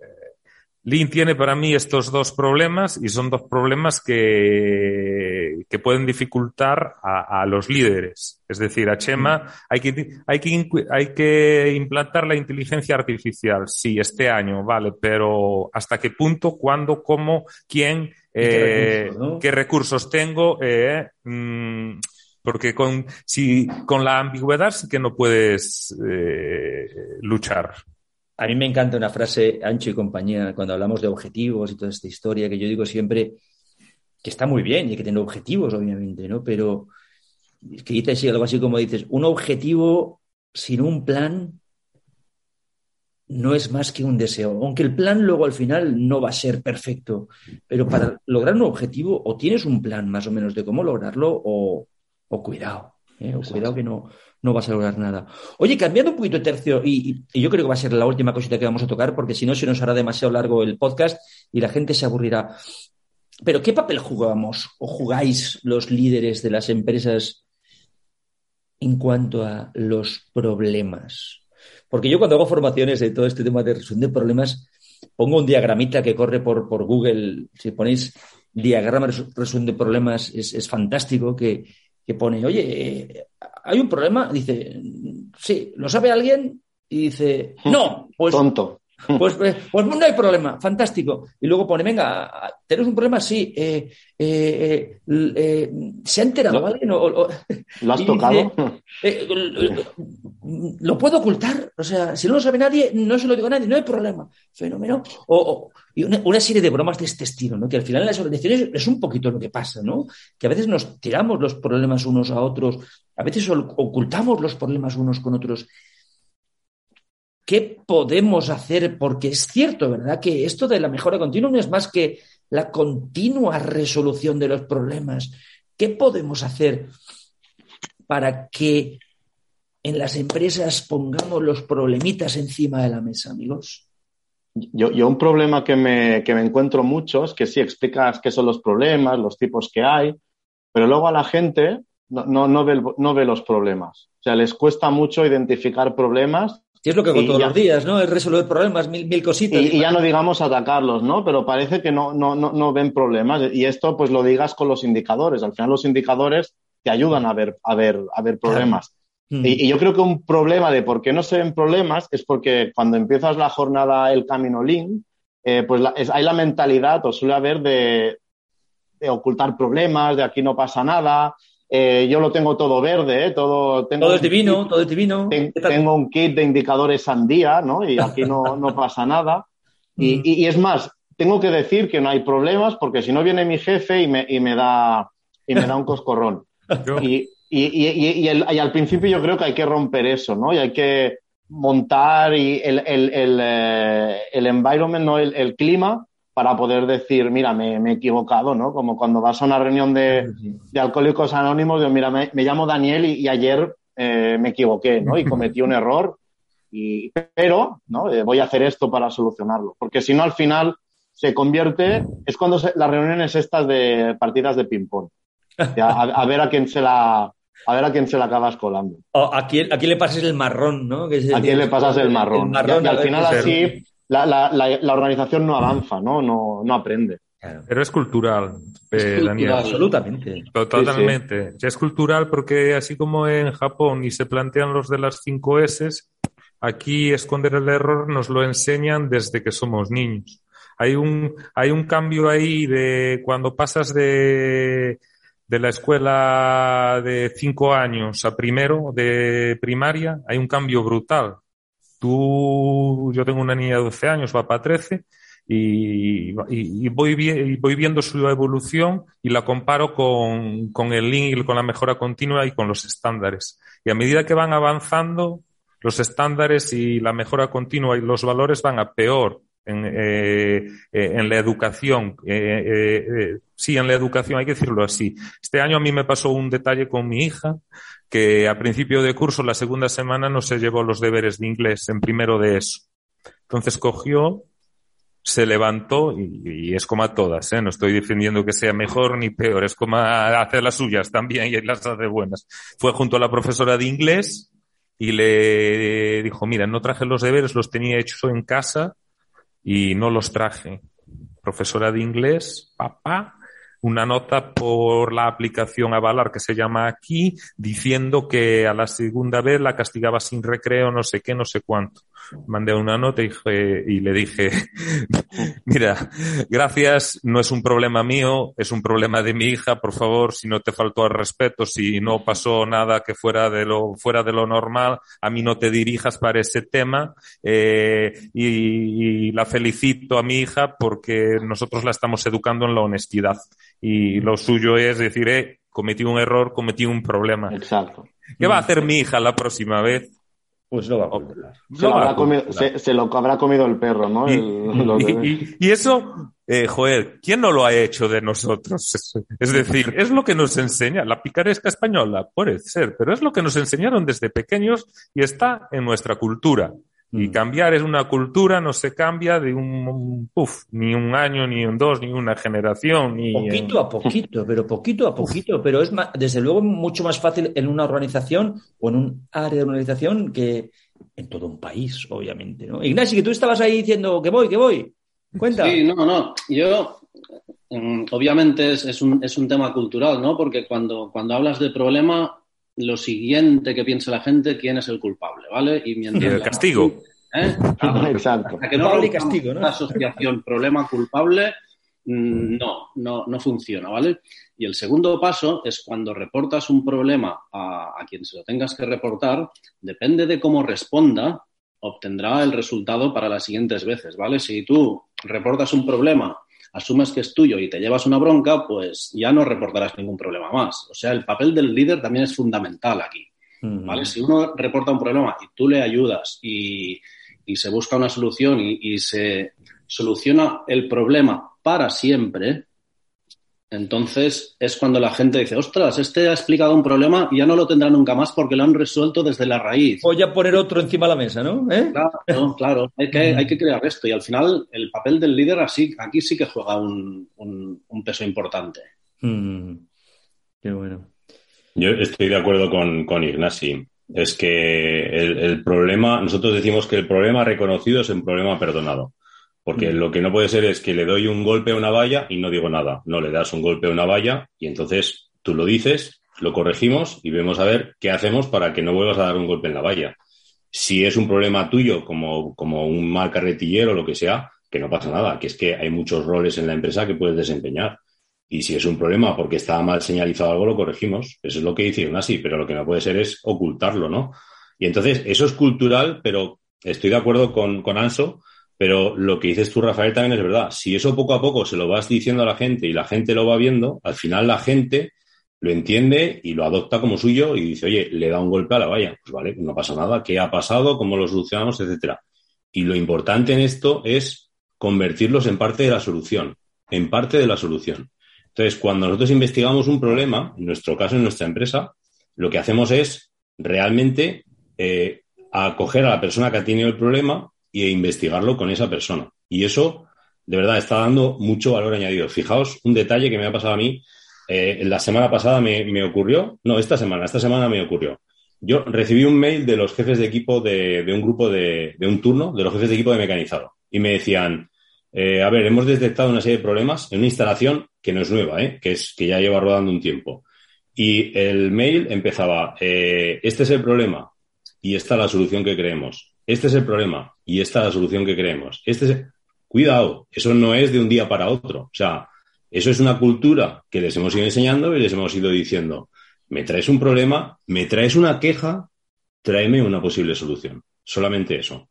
Speaker 3: Lean tiene para mí estos dos problemas y son dos problemas que, que pueden dificultar a, a los líderes. Es decir, a Chema hay que, hay, que, hay que implantar la inteligencia artificial. Sí, este año, vale, pero ¿hasta qué punto, cuándo, cómo, quién,
Speaker 1: ¿Y qué
Speaker 3: eh,
Speaker 1: recursos, no?
Speaker 3: qué recursos tengo? Eh, mm, porque con, si, con la ambigüedad sí que no puedes eh, luchar.
Speaker 1: A mí me encanta una frase, Ancho y compañía, cuando hablamos de objetivos y toda esta historia, que yo digo siempre que está muy bien y hay que tener objetivos, obviamente, ¿no? Pero que dice así, algo así como dices, un objetivo sin un plan no es más que un deseo. Aunque el plan luego al final no va a ser perfecto, pero para lograr un objetivo o tienes un plan más o menos de cómo lograrlo o, o cuidado, ¿eh? o cuidado que no, no vas a lograr nada. Oye, cambiando un poquito de tercio, y, yo creo que va a ser la última cosita que vamos a tocar, porque si no se nos hará demasiado largo el podcast y la gente se aburrirá. Pero ¿qué papel jugamos o jugáis los líderes de las empresas en cuanto a los problemas? Porque yo cuando hago formaciones de todo este tema de resolución de problemas, pongo un diagramita que corre por, por Google. Si ponéis diagrama de resolución de problemas, es, es fantástico que, que pone, oye, hay un problema, dice, sí, ¿lo sabe alguien? Y dice, no, pues,
Speaker 6: Tonto.
Speaker 1: Pues, pues, pues no hay problema, fantástico. Y luego pone, venga, ¿tenemos un problema? Sí. eh, eh, eh, eh, ¿Se ha enterado alguien? O- o- (laughs)
Speaker 6: ¿Lo has tocado?
Speaker 1: eh, eh, ¿Lo puedo ocultar? O sea, si no lo sabe nadie, no se lo digo a nadie, no hay problema. Fenómeno. O, o- y una, una serie de bromas de este estilo, ¿no? Que al final en las organizaciones es un poquito lo que pasa, ¿no? Que a veces nos tiramos los problemas unos a otros, a veces ocultamos los problemas unos con otros. ¿Qué podemos hacer? Porque es cierto, ¿verdad? Que esto de la mejora continua no es más que la continua resolución de los problemas. ¿Qué podemos hacer para que en las empresas pongamos los problemitas encima de la mesa, amigos?
Speaker 6: Yo, yo un problema que me, que me encuentro mucho es que sí explicas qué son los problemas, los tipos que hay, pero luego a la gente no, no, no, ve, no ve los problemas. O sea, les cuesta mucho identificar problemas
Speaker 1: Y es lo que hago todos
Speaker 6: ya-
Speaker 1: los días, ¿no? Es resolver problemas, mil, mil cositas.
Speaker 6: y, y ya no digamos atacarlos, ¿no? Pero parece que no, no, no, no ven problemas. Y esto pues lo digas con los indicadores. Al final los indicadores te ayudan a ver, a ver, a ver problemas.
Speaker 1: Mm.
Speaker 6: Y, y yo creo que un problema de por qué no se ven problemas es porque cuando empiezas la jornada el camino Lean, eh, pues la- es- hay la mentalidad, o suele haber, de, de ocultar problemas, de aquí no pasa nada, eh, yo lo tengo todo verde, eh, todo, tengo,
Speaker 1: Todo es divino, todo es divino.
Speaker 6: ten- tengo un kit de indicadores sandía, ¿no? Y aquí no, no (laughs) pasa nada. Y,
Speaker 1: Mm.
Speaker 6: y- y es más, tengo que decir que no hay problemas porque si no viene mi jefe y me, y me, da, y me da un coscorrón. (laughs) Y, y, y, y- y el- y al principio yo creo que hay que romper eso, ¿no? Y hay que montar y el, el, el, eh, el environment, ¿no? El, el clima para poder decir, mira, me, me he equivocado, ¿no? Como cuando vas a una reunión de, de alcohólicos anónimos, digo, mira, me, me llamo Daniel y, y ayer eh, me equivoqué, ¿no? Y cometí un error, y, pero, ¿no? Eh, voy a hacer esto para solucionarlo. Porque si no, al final se convierte, es cuando se- las reuniones estas de partidas de ping-pong. A, a ver a quién se la, a ver a quién se la acabas colando.
Speaker 1: O ¿A quién, a quién le pasas el marrón, no? Que es-
Speaker 6: A quién le pasas el marrón.
Speaker 1: El marrón,
Speaker 6: y, al final así la, la, la, la organización no avanza, ¿no? No, no aprende.
Speaker 1: claro.
Speaker 3: Pero es cultural,
Speaker 5: Es
Speaker 3: eh, Daniel.
Speaker 5: cultural.
Speaker 1: Absolutamente.
Speaker 3: Totalmente. Es cultural porque así como en Japón y se plantean los de las cinco S, aquí esconder el error nos lo enseñan desde que somos niños. Hay un, hay un cambio ahí de cuando pasas de, de la escuela de cinco años a primero de primaria, hay un cambio brutal. Tú, yo tengo una niña de 12 años, va para 13, y, y- y voy, vi- y voy viendo su evolución y la comparo con, con el y con la mejora continua y con los estándares. Y a medida que van avanzando, los estándares y la mejora continua y los valores van a peor en, eh, eh, en la educación. Eh, eh, eh, sí, en la educación, hay que decirlo así. Este año a mí me pasó un detalle con mi hija, que a principio de curso, la segunda semana, no se llevó los deberes de inglés en primero de eso. Entonces cogió se levantó y, es como a todas, ¿eh? no estoy defendiendo que sea mejor ni peor, es como hacer las suyas también y las hace buenas. Fue junto a la profesora de inglés y le dijo, mira, no traje los deberes, los tenía hechos en casa y no los traje. Profesora de inglés, papá, una nota por la aplicación Avalar que se llama aquí, diciendo que a la segunda vez la castigaba sin recreo, no sé qué, no sé cuánto. Mandé una nota y, le dije, (laughs) mira, gracias, no es un problema mío, es un problema de mi hija, por favor, si no te faltó al respeto, si no pasó nada que fuera de lo, fuera de lo normal, a mí no te dirijas para ese tema, eh, y la felicito a mi hija porque nosotros la estamos educando en la honestidad y lo suyo es decir, eh, cometí un error, cometí un problema.
Speaker 6: Exacto.
Speaker 3: ¿Qué va a hacer mi hija la próxima vez?
Speaker 1: Pues lo va a
Speaker 6: ocultar. Se, lo, habrá comido, se, lo habrá comido el perro, ¿no?
Speaker 3: Y, y, eso, eh, joder, ¿quién no lo ha hecho de nosotros? (laughs) Es decir, es lo que nos enseña, la picaresca española, puede ser, pero es lo que nos enseñaron desde pequeños y está en nuestra cultura. Y mm. cambiar es una cultura, no se cambia de un, puff, ni un año, ni un dos, ni una generación. Ni,
Speaker 1: poquito a poquito, pero poquito a poquito. Pero es desde luego mucho más fácil en una organización o en un área de organización que en todo un país, obviamente. ¿no? Ignacio, que tú estabas ahí diciendo que voy, que voy. Cuenta.
Speaker 5: Sí, no, no. Yo, mm, obviamente es, es, un, es un tema cultural, ¿no? Porque cuando, cuando hablas de problema, lo siguiente que piense la gente, quién es el culpable, ¿vale?
Speaker 3: Y mientras el castigo.
Speaker 5: ¿eh? (laughs)
Speaker 6: Exacto.
Speaker 5: que no y castigo, ¿no? La asociación problema-culpable mm, no, no, no funciona, ¿vale? Y el segundo paso es cuando reportas un problema a, a quien se lo tengas que reportar, depende de cómo responda, obtendrá el resultado para las siguientes veces, ¿vale? Si tú reportas un problema asumes que es tuyo y te llevas una bronca, pues ya no reportarás ningún problema más. O sea, el papel del líder también es fundamental aquí. ¿vale? Si uno reporta un problema y tú le ayudas y, se busca una solución y, se soluciona el problema para siempre, entonces es cuando la gente dice, ostras, este ha explicado un problema y ya no lo tendrá nunca más porque lo han resuelto desde la raíz.
Speaker 1: Voy a poner otro encima de la mesa, ¿no?
Speaker 5: ¿Eh? Claro, claro. Hay que, hay que crear esto y al final el papel del líder así, aquí sí que juega un, peso importante.
Speaker 1: Mm. Qué bueno.
Speaker 4: Yo estoy de acuerdo con, con Ignasi. Es que el, el problema, nosotros decimos que el problema reconocido es un problema perdonado. Porque mm. lo que no puede ser es que le doy un golpe a una valla y no digo nada. No, le das un golpe a una valla y entonces tú lo dices, lo corregimos y vemos a ver qué hacemos para que no vuelvas a dar un golpe en la valla. Si es un problema tuyo, como, como un mal carretillero o lo que sea, que no pasa nada, que es que hay muchos roles en la empresa que puedes desempeñar. Y si es un problema porque está mal señalizado algo, lo corregimos. Eso es lo que dice así, pero lo que no puede ser es ocultarlo, ¿no? Y entonces, eso es cultural, pero estoy de acuerdo con, con Anso pero lo que dices tú, Rafael, también es verdad. Si eso poco a poco se lo vas diciendo a la gente y la gente lo va viendo, al final la gente lo entiende y lo adopta como suyo y dice, oye, le da un golpe a la valla. Pues vale, no pasa nada. ¿Qué ha pasado? ¿Cómo lo solucionamos? Etcétera. Y lo importante en esto es convertirlos en parte de la solución. En parte de la solución. Entonces, cuando nosotros investigamos un problema, en nuestro caso, en nuestra empresa, lo que hacemos es realmente eh, acoger a la persona que ha tenido el problema e investigarlo con esa persona. Y eso, de verdad, está dando mucho valor añadido. Fijaos un detalle que me ha pasado a mí. Eh, la semana pasada me, ocurrió, no, esta semana, esta semana me ocurrió. Yo recibí un mail de los jefes de equipo de, un grupo de, de, un turno, de los jefes de equipo de mecanizado. Y me decían, eh, a ver, hemos detectado una serie de problemas en una instalación que no es nueva, ¿eh? que, es, que ya lleva rodando un tiempo. Y el mail empezaba, este es el problema y esta es la solución que creemos este es el problema y esta es la solución que creemos. Este Cuidado, eso no es de un día para otro. O sea, eso es una cultura que les hemos ido enseñando y les hemos ido diciendo, me traes un problema, me traes una queja, tráeme una posible solución. Solamente eso.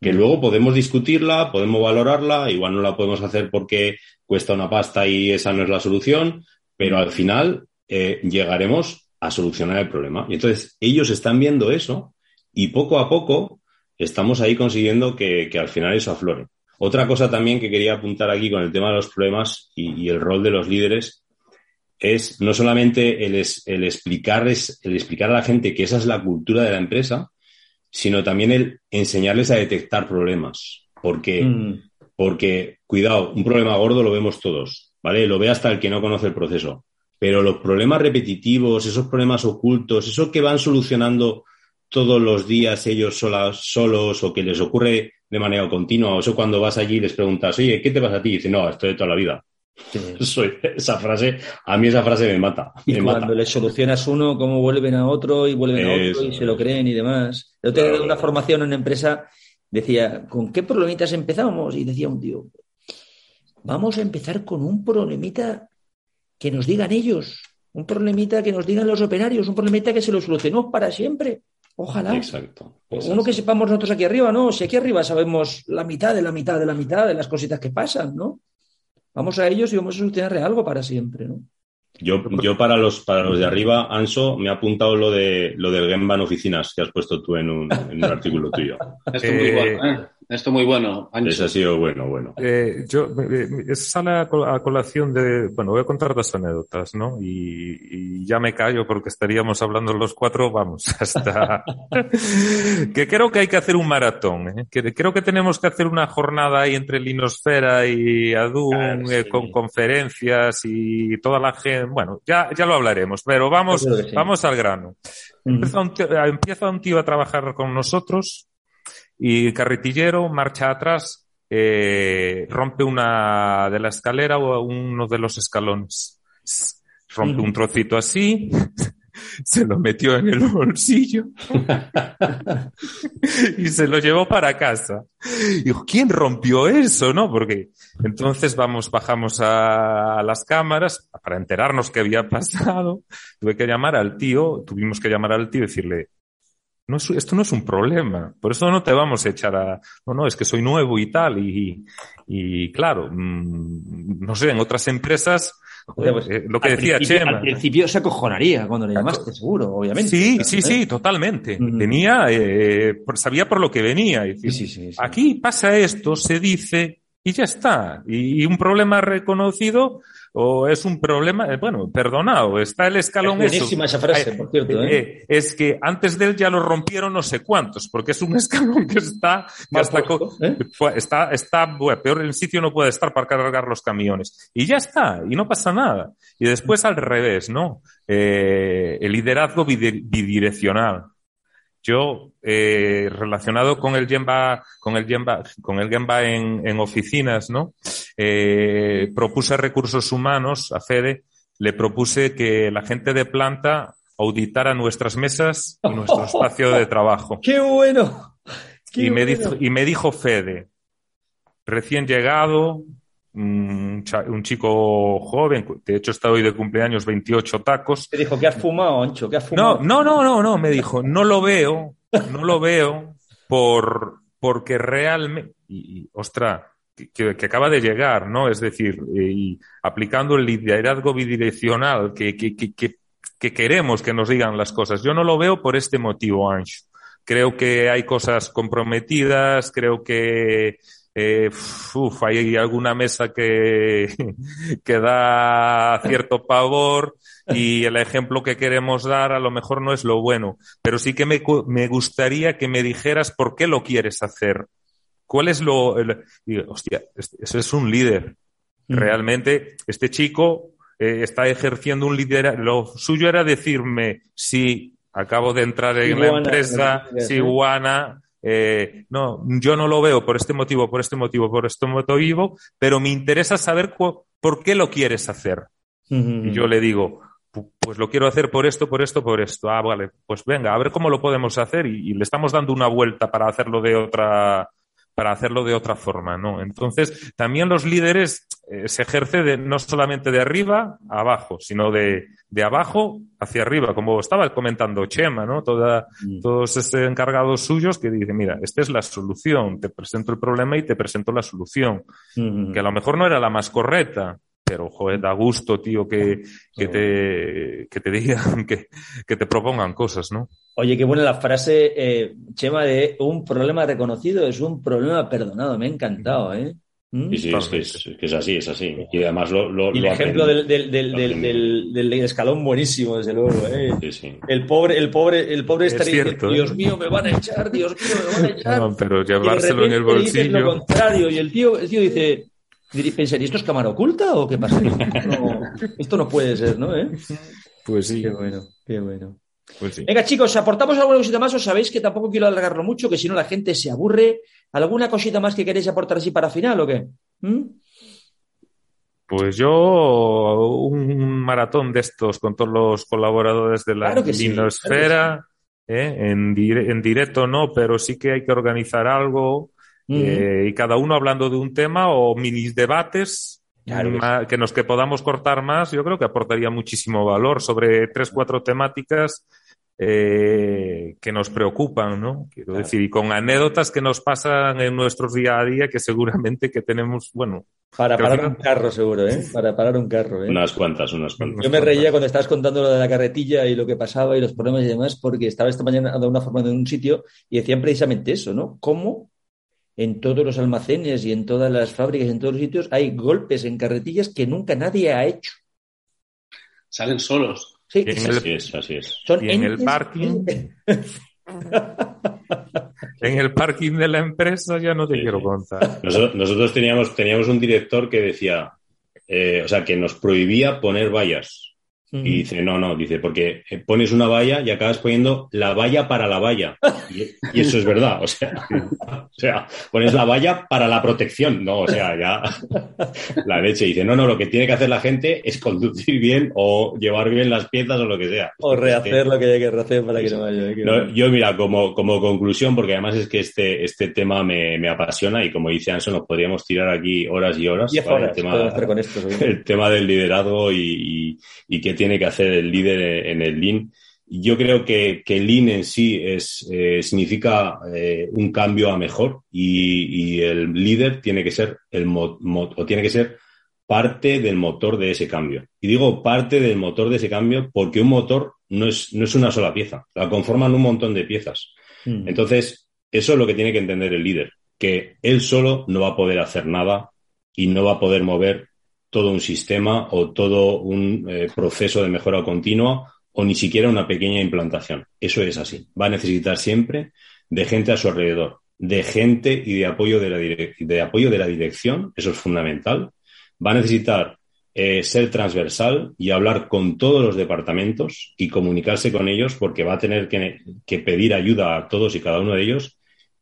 Speaker 4: Que luego podemos discutirla, podemos valorarla, igual no la podemos hacer porque cuesta una pasta y esa no es la solución, pero al final eh, llegaremos a solucionar el problema. Y entonces ellos están viendo eso y poco a poco estamos ahí consiguiendo que, al final eso aflore. Otra cosa también que quería apuntar aquí con el tema de los problemas y, el rol de los líderes es no solamente el, el, explicar, el explicar a la gente que esa es la cultura de la empresa, sino también el enseñarles a detectar problemas. Porque mm. Porque, cuidado, un problema gordo lo vemos todos, ¿vale? Lo ve hasta el que no conoce el proceso. Pero los problemas repetitivos, esos problemas ocultos, esos que van solucionando todos los días ellos solas, solos o que les ocurre de manera continua, o eso cuando vas allí y les preguntas, oye, ¿qué te pasa a ti? Y dicen, no, esto de toda la vida. (laughs) Soy, esa frase, a mí esa frase me mata.
Speaker 1: Y cuando
Speaker 4: mata.
Speaker 1: le solucionas uno, cómo vuelven a otro y vuelven a otro y se lo creen y demás. Yo tenía
Speaker 4: Claro.
Speaker 1: una formación en una empresa, decía, ¿con qué problemitas empezamos? Y decía un tío, vamos a empezar con un problemita que nos digan ellos, un problemita que nos digan los operarios, un problemita que se lo solucionemos para siempre. Ojalá.
Speaker 4: Exacto.
Speaker 1: Uno que sepamos nosotros aquí arriba, ¿no? Si aquí arriba sabemos la mitad de la mitad de la mitad de las cositas que pasan, ¿no? Vamos a ellos y vamos a solucionar algo para siempre, ¿no?
Speaker 4: Yo, yo para los para los de arriba, Anso, me ha apuntado lo de lo del Gemba en oficinas que has puesto tú en un, en un artículo tuyo. (laughs)
Speaker 5: Esto muy
Speaker 3: Eh,
Speaker 5: bueno, ¿eh? Esto muy bueno. Ancho.
Speaker 4: Ese ha sido bueno, bueno.
Speaker 3: Eh, yo, eh, sale a, col- a colación de, bueno, voy a contar dos anécdotas, ¿no? Y, y ya me callo porque estaríamos hablando los cuatro, vamos, (laughs) hasta, (laughs) que creo que hay que hacer un maratón, ¿eh? Que creo que tenemos que hacer una jornada ahí entre Linosfera y Adun,
Speaker 4: Claro,
Speaker 3: eh,
Speaker 4: sí.
Speaker 3: con conferencias y toda la gente, bueno, ya, ya lo hablaremos, pero vamos,
Speaker 1: sí.
Speaker 3: vamos al grano. Empieza un, tío, empieza un tío a trabajar con nosotros y el carretillero marcha atrás, eh, rompe una de la escalera o uno de los escalones. Rompe un trocito así, (laughs) se lo metió en el bolsillo (laughs) y se lo llevó para casa. Dijo, ¿quién rompió eso? ¿No? Porque entonces vamos, bajamos a, a las cámaras para enterarnos qué había pasado. Tuve que llamar al tío, tuvimos que llamar al tío y decirle, no es- esto no es un problema, por eso no te vamos a echar a, no, no, es que soy nuevo y tal, y, y claro, mm, no sé, en otras empresas, joder,
Speaker 1: Pues,
Speaker 3: eh, lo que decía Chema.
Speaker 1: Al principio se acojonaría cuando le llamaste, seguro, obviamente.
Speaker 3: Sí,
Speaker 1: Claro,
Speaker 3: sí,
Speaker 1: ¿eh?
Speaker 3: sí, totalmente. Tenía, eh, por- sabía por lo que venía. decir,
Speaker 1: Sí, sí, sí, sí.
Speaker 3: Aquí pasa esto, se dice y ya está. Y, y un problema reconocido o es un problema, eh, bueno, perdonado, está el escalón
Speaker 1: Es
Speaker 3: eso.
Speaker 1: buenísima esa frase, por cierto, ¿eh?
Speaker 3: eh, es que antes de él ya lo rompieron no sé cuántos, porque es un (laughs) escalón que está, que hasta
Speaker 1: puesto, ¿eh?
Speaker 3: está, está, bueno, peor el sitio no puede estar para cargar los camiones. Y ya está, y no pasa nada. Y después al revés, ¿no? Eh, el liderazgo bidi- bidireccional. Yo, eh, relacionado con el Gemba, con el Gemba, con el Gemba en, en oficinas, ¿no? Eh, propuse a recursos humanos, a Fede, le propuse que la gente de planta auditara nuestras mesas y nuestro (laughs) espacio de trabajo.
Speaker 1: ¡Qué bueno! ¡Qué
Speaker 3: Y me,
Speaker 1: bueno!
Speaker 3: dijo, y me dijo Fede, recién llegado, un, chico joven, de hecho está hoy de cumpleaños, 28 tacos.
Speaker 1: Te dijo, ¿qué has fumado, Ancho? ¿Qué has
Speaker 3: No,
Speaker 1: fumado?
Speaker 3: no, no, no, no, me dijo, no lo veo, no lo veo por, porque realmente, y, y, ostra, que, que acaba de llegar, ¿no? Es decir, eh, y aplicando el liderazgo bidireccional que, que, que queremos que nos digan las cosas. Yo no lo veo por este motivo, Ancho. Creo que hay cosas comprometidas, creo que eh, uf, hay alguna mesa que, (laughs) que da cierto pavor y el ejemplo que queremos dar a lo mejor no es lo bueno, pero sí que me, me gustaría que me dijeras por qué lo quieres hacer. ¿Cuál es lo...? el- hostia, ese es un líder.
Speaker 1: Mm.
Speaker 3: Realmente, este chico eh, está ejerciendo un liderazgo. Lo suyo era decirme, sí, acabo de entrar en la
Speaker 1: Iguana,
Speaker 3: empresa,
Speaker 1: quieras,
Speaker 3: sí,
Speaker 1: ¿eh?
Speaker 3: No, yo no lo veo por este motivo, por este motivo, por este motivo, pero me interesa saber por qué lo quieres hacer. Y yo le digo, "Pu- pues lo quiero hacer por esto, por esto, por esto. Ah, vale, pues venga, a ver cómo lo podemos hacer y, y le estamos dando una vuelta para hacerlo de otra, para hacerlo de otra forma, ¿no? Entonces, también los líderes eh, se ejerce de, no solamente de arriba a abajo, sino de, de abajo hacia arriba, como estaba comentando Chema, ¿no? Toda,
Speaker 1: Mm.
Speaker 3: todos estos encargados suyos que dicen, mira, esta es la solución, te presento el problema y te presento la solución
Speaker 1: Mm.
Speaker 3: que a lo mejor no era la más correcta, pero joder, da gusto, tío, que, que te, que te digan, (laughs) que, que te propongan cosas, ¿no?
Speaker 1: Oye, qué buena la frase, eh, Chema, de un problema reconocido es un problema perdonado. Me ha encantado, ¿eh? ¿Mm?
Speaker 4: Sí, sí, es que, es, es que es así, es así. Y además lo, lo,
Speaker 1: Y el
Speaker 4: lo
Speaker 1: ejemplo del, del, del, del,
Speaker 4: aprendí.
Speaker 1: del- del escalón buenísimo, desde luego. ¿eh?
Speaker 4: Sí, sí.
Speaker 1: El pobre, el pobre, el pobre
Speaker 3: Es
Speaker 1: estaría
Speaker 3: cierto,
Speaker 1: diciendo,
Speaker 3: ¿eh?
Speaker 1: Dios mío, me van a echar, Dios mío, me van a (laughs) echar.
Speaker 3: No, pero
Speaker 1: Y de
Speaker 3: llevárselo en el
Speaker 1: dices lo
Speaker 3: bolsillo.
Speaker 1: contrario. Y el tío, el tío dice, pensaría, ¿esto es cámara oculta o qué pasa? Esto (laughs) no, esto no puede ser, ¿no? ¿Eh?
Speaker 3: Pues sí,
Speaker 1: Qué bueno, qué bueno.
Speaker 3: pues sí.
Speaker 1: Venga, chicos, aportamos alguna cosita más. Os sabéis que tampoco quiero alargarlo mucho, que si no la gente se aburre. ¿Alguna cosita más que queréis aportar así para final o qué? ¿Mm?
Speaker 3: Pues yo un maratón de estos con todos los colaboradores de la
Speaker 1: Claro que sí,
Speaker 3: Linosfera, ¿eh? en, dire- en directo no, pero sí que hay que organizar algo Eh, y cada uno hablando de un tema o mini debates
Speaker 1: Claro que
Speaker 3: nos que podamos cortar más, yo creo que aportaría muchísimo valor sobre tres, cuatro temáticas eh, que nos preocupan, ¿no? Quiero
Speaker 1: Claro.
Speaker 3: decir, y con anécdotas que nos pasan en nuestros día a día que seguramente que tenemos, bueno,
Speaker 1: Para parar
Speaker 3: final-
Speaker 1: un carro, seguro, ¿eh? Para parar un carro, ¿eh?
Speaker 4: Unas cuantas, unas cuantas.
Speaker 1: Yo me reía cuando estabas contando lo de la carretilla y lo que pasaba y los problemas y demás, porque estaba esta mañana dando una formación en un sitio y decían precisamente eso, ¿no? Cómo en todos los almacenes y en todas las fábricas y en todos los sitios hay golpes en carretillas que nunca nadie ha hecho.
Speaker 5: Salen solos.
Speaker 1: Sí,
Speaker 3: Y el-
Speaker 4: Así es, así es.
Speaker 1: son
Speaker 3: y en el parking. en el parking de la empresa ya no te
Speaker 4: Sí,
Speaker 3: quiero contar.
Speaker 4: Nosotros, nosotros teníamos, teníamos un director que decía, eh, o sea, que nos prohibía poner vallas. Y dice, no, no, dice, porque eh, pones una valla y acabas poniendo la valla para la valla. Y, y eso es verdad, o sea, (laughs) (laughs) o sea, pones la valla para la protección, no, o sea, ya la leche. Dice, no, no, lo que tiene que hacer la gente es conducir bien o llevar bien las piezas o lo que sea.
Speaker 1: O rehacer lo que haya que rehacer para que no vaya. ¿eh? Qué
Speaker 4: No, yo, mira, como, como conclusión, porque además es que este, este tema me, me apasiona y como dice Anson, nos podríamos tirar aquí horas y horas.
Speaker 1: Diez horas
Speaker 4: el tema,
Speaker 1: con esto, (laughs)
Speaker 4: el tema del liderazgo y, y, y qué tiene que hacer el líder en el Lean. Yo creo que, que Lean en sí es, eh, significa eh, un cambio a mejor y, y el líder tiene que ser el mo- mo- o tiene que ser parte del motor de ese cambio. Y digo parte del motor de ese cambio porque un motor no es, no es una sola pieza, la conforman un montón de piezas.
Speaker 1: Mm.
Speaker 4: Entonces, eso es lo que tiene que entender el líder, que él solo no va a poder hacer nada y no va a poder mover todo un sistema o todo un eh, proceso de mejora continua o ni siquiera una pequeña implantación. Eso es así. Va a necesitar siempre de gente a su alrededor, de gente y de apoyo de la, de apoyo de la dirección, eso es fundamental. Va a necesitar eh, ser transversal y hablar con todos los departamentos y comunicarse con ellos porque va a tener que, que pedir ayuda a todos y cada uno de ellos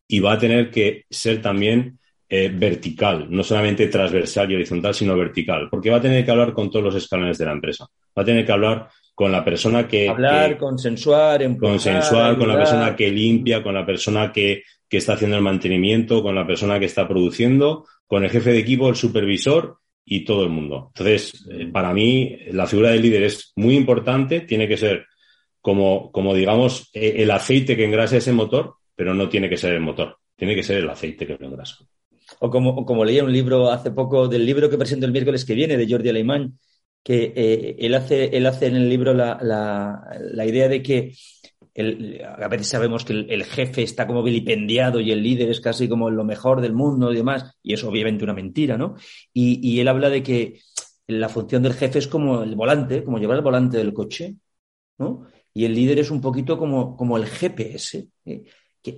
Speaker 4: y va a tener que ser también eh, vertical, no solamente transversal y horizontal, sino vertical, porque va a tener que hablar con todos los escalones de la empresa. Va a tener que hablar con la persona que...
Speaker 1: Hablar,
Speaker 4: que-
Speaker 1: consensuar, empujar,
Speaker 4: consensuar con la persona que limpia, con la persona que, que está haciendo el mantenimiento, con la persona que está produciendo, con el jefe de equipo, el supervisor y todo el mundo. Entonces, eh, para mí, la figura del líder es muy importante, tiene que ser como, como digamos, eh, el aceite que engrasa ese motor, pero no tiene que ser el motor, tiene que ser el aceite que lo engrasa.
Speaker 1: O como, o como leía un libro hace poco, del libro que presento el miércoles que viene, de Jordi Alemán, que eh, él, hace, él hace en el libro la, la, idea de que a veces sabemos que el, el, jefe está como vilipendiado y el líder es casi como lo mejor del mundo y demás, y es obviamente una mentira, ¿no? Y, y él habla de que la función del jefe es como el volante, como llevar el volante del coche, ¿no? Y el líder es un poquito como, como el GPS. ¿eh?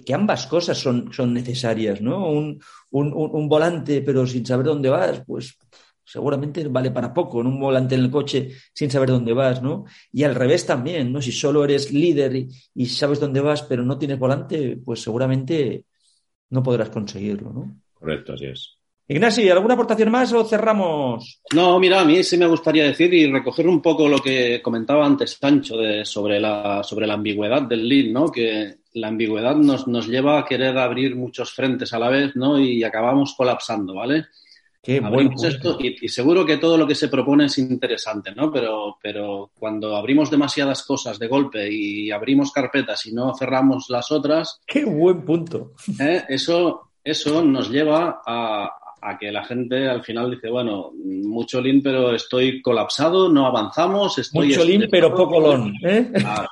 Speaker 1: Que, ambas cosas son, son necesarias, ¿no? Un, un, un, volante, pero sin saber dónde vas, pues seguramente vale para poco, un volante en el coche sin saber dónde vas, ¿no? Y al revés también, ¿no? Si solo eres líder y, y sabes dónde vas, pero no tienes volante, pues seguramente no podrás conseguirlo, ¿no?
Speaker 4: Correcto, así es.
Speaker 1: Ignacio, ¿alguna aportación más o cerramos?
Speaker 5: No, mira, a mí sí me gustaría decir y recoger un poco lo que comentaba antes Sancho de, sobre, la, sobre la ambigüedad del lead, ¿no? Que la ambigüedad nos, nos lleva a querer abrir muchos frentes a la vez, ¿no? Y acabamos colapsando, ¿vale?
Speaker 1: Qué buen
Speaker 5: esto y, y, seguro que todo lo que se propone es interesante, ¿no? Pero, pero cuando abrimos demasiadas cosas de golpe y abrimos carpetas y no cerramos las otras.
Speaker 1: Qué buen punto.
Speaker 5: ¿eh? Eso, eso nos lleva a, a que la gente al final dice, bueno, mucho lean, pero estoy colapsado, no avanzamos, estoy...
Speaker 1: Mucho lean, pero poco long. ¿eh?
Speaker 5: Claro.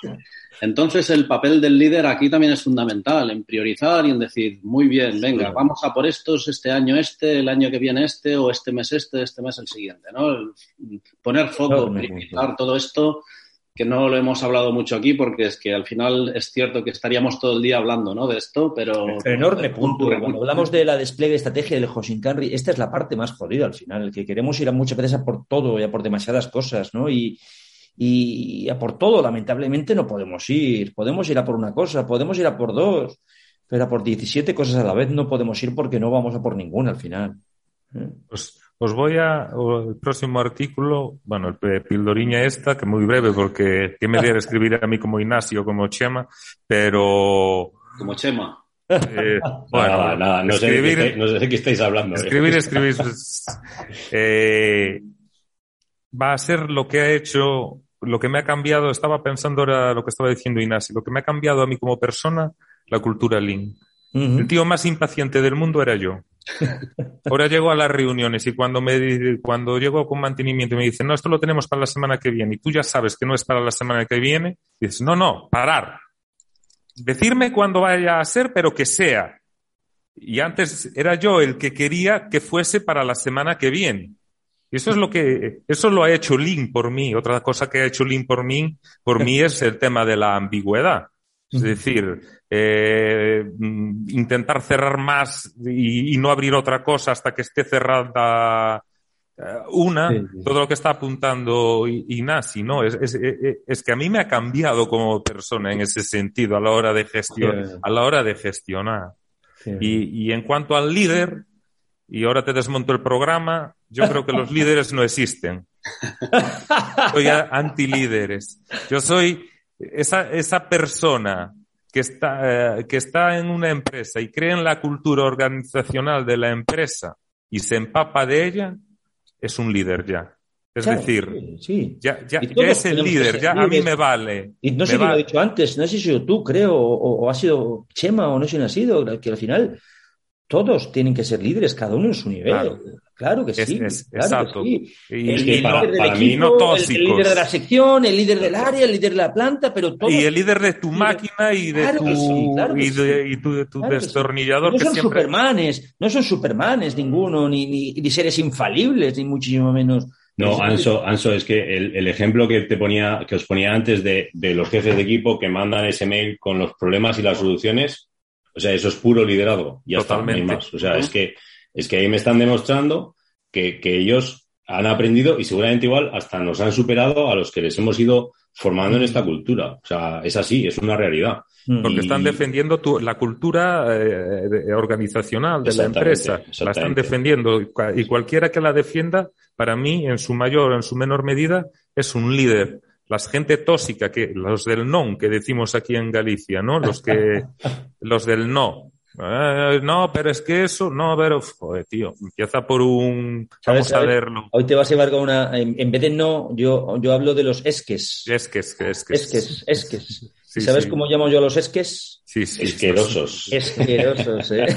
Speaker 5: Entonces el papel del líder aquí también es fundamental, en priorizar y en decir, muy bien, venga, vamos a por estos, este año este, el año que viene este, o este mes este, este mes el siguiente, ¿no? El poner foco, priorizar todo esto que no lo hemos hablado mucho aquí porque es que al final es cierto que estaríamos todo el día hablando ¿no? de esto, pero...
Speaker 1: enorme punto. Cuando hablamos de la despliegue de estrategia del Hoshinkanri, esta es la parte más jodida al final, el que queremos ir a muchas veces a por todo y a por demasiadas cosas, ¿no? Y, y a por todo, lamentablemente, no podemos ir. Podemos ir a por una cosa, podemos ir a por dos, pero a por 17 cosas a la vez no podemos ir porque no vamos a por ninguna al final.
Speaker 3: ¿Eh? Pues os voy a el próximo artículo, bueno, el pildoriña esta, que muy breve porque que me debe escribir a mí como Ignacio, como Chema, pero...
Speaker 5: Como Chema.
Speaker 4: Eh, (laughs) bueno, nada, nada, no, sé de qué, no sé de qué estáis hablando.
Speaker 3: ¿eh? Escribir, escribir. Pues, eh, va a ser lo que ha hecho, lo que me ha cambiado, estaba pensando ahora lo que estaba diciendo Ignacio, lo que me ha cambiado a mí como persona, la cultura Lean. El tío más impaciente del mundo era yo. Ahora llego a las reuniones y cuando me cuando llego con mantenimiento y me dicen, no, esto lo tenemos para la semana que viene y tú ya sabes que no es para la semana que viene, dices, no, no, parar. Decirme cuándo vaya a ser, pero que sea. Y antes era yo el que quería que fuese para la semana que viene. Y eso es lo que, eso lo ha hecho Lin por mí. Otra cosa que ha hecho Lin por mí, por mí es el tema de la ambigüedad. Es decir, eh, intentar cerrar más y, no abrir otra cosa hasta que esté cerrada eh, una, todo lo que está apuntando Inasi, ¿no? Es, es, es, que a mí me ha cambiado como persona en ese sentido a la hora de gestionar, a la hora de gestionar. Y, y en cuanto al líder, y ahora te desmonto el programa, yo creo que los líderes no existen. (laughs) Soy anti-líderes. Yo soy esa, esa persona que está, eh, que está en una empresa y cree en la cultura organizacional de la empresa y se empapa de ella, es un líder ya. Es decir, sí, ya, ya, es el líder, ya a mí me vale.
Speaker 1: Y no sé si lo he dicho antes, no sé si sido tú, creo, o, o, ha sido Chema, o no sé si ha sido, que al final todos tienen que ser líderes, cada uno en su nivel. Claro, que sí. exacto. Y,
Speaker 3: el, líder para, mí no tóxicos.
Speaker 1: El, líder de la sección, el líder del área, el líder de la planta, pero todos.
Speaker 3: Y el líder de tu máquina y de tu, y de, y tu, de tu destornillador.
Speaker 1: No son supermanes, no son supermanes ninguno, ni, ni, ni, seres infalibles, ni muchísimo menos.
Speaker 4: No, Anso, Anso, es que el, el, ejemplo que te ponía, que os ponía antes de, de los jefes de equipo que mandan ese mail con los problemas y las soluciones, o sea, eso es puro liderazgo. Ya Totalmente. está, más. O sea, es que, es que ahí me están demostrando que, que ellos han aprendido y seguramente igual hasta nos han superado a los que les hemos ido formando en esta cultura. O sea, es así, es una realidad.
Speaker 3: Porque están defendiendo tu, la cultura eh, organizacional de la empresa. La están defendiendo y cualquiera que la defienda, para mí, en su mayor o en su menor medida, es un líder la gente tóxica, que, los del no, que decimos aquí en Galicia, ¿no? Los que, (laughs) los del no. Eh, no, pero es que eso, no, pero, joder, tío, empieza por un, vamos a verlo.
Speaker 1: Hoy te vas a llevar con una, en, vez de no, yo, yo hablo de los esques.
Speaker 3: Esques, esques.
Speaker 1: Esques, esques. ¿Sabes cómo llamo yo a los esques?
Speaker 4: Sí, sí. Esquerosos. (laughs)
Speaker 1: Esquerosos, ¿eh? (laughs)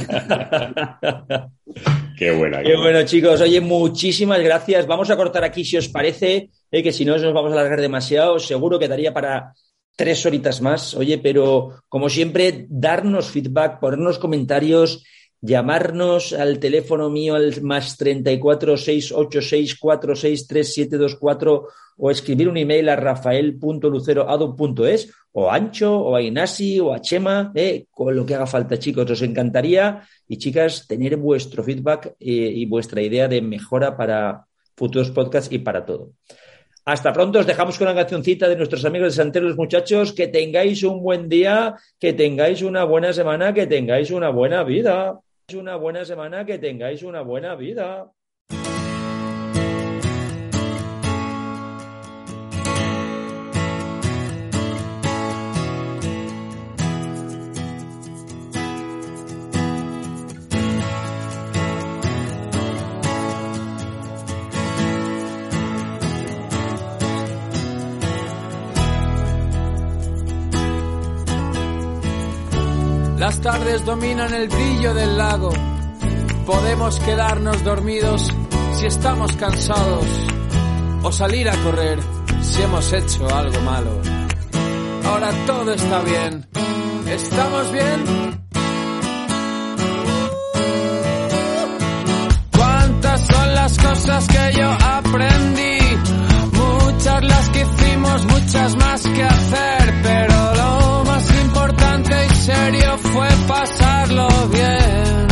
Speaker 4: qué buena.
Speaker 1: Qué, bueno, chicos. Oye, muchísimas gracias. Vamos a cortar aquí, si os parece, eh, que si no nos vamos a alargar demasiado. Seguro que daría para tres horitas más. Oye, pero como siempre, darnos feedback, ponernos comentarios llamarnos al teléfono mío al más 34 686 463 o escribir un email a rafael.luceroado.es o a Ancho o a Inasi o a Chema, eh, con lo que haga falta, chicos. Os encantaría y chicas tener vuestro feedback eh, y vuestra idea de mejora para futuros podcasts y para todo. Hasta pronto, os dejamos con la cancioncita de nuestros amigos de Santeros, muchachos. Que tengáis un buen día, que tengáis una buena semana, que tengáis una buena vida una buena semana, que tengáis una buena vida.
Speaker 2: Las tardes dominan el brillo del lago Podemos quedarnos dormidos si estamos cansados o salir a correr si hemos hecho algo malo. Ahora todo está bien. ¿Estamos bien? ¿Cuántas son las cosas que yo aprendí? Muchas las que hicimos, muchas más que hacer, pero lo y serio fue pasarlo bien.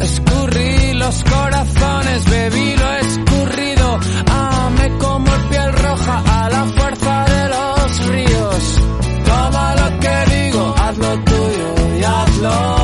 Speaker 2: Escurrí los corazones, bebí lo escurrido, amé como el piel roja a la fuerza de los ríos. Toma lo que digo, haz lo tuyo y hazlo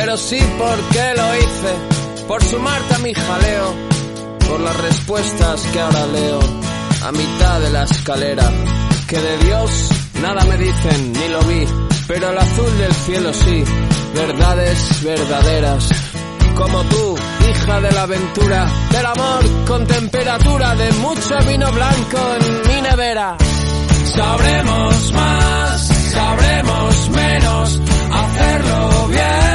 Speaker 2: Pero sí porque lo hice, por sumarte a mi jaleo, por las respuestas que ahora leo, a mitad de la escalera, que de Dios nada me dicen, ni lo vi, pero el azul del cielo sí, verdades verdaderas, como tú, hija de la aventura, del amor con temperatura, de mucho vino blanco en mi nevera. Sabremos más, sabremos menos, hacerlo bien.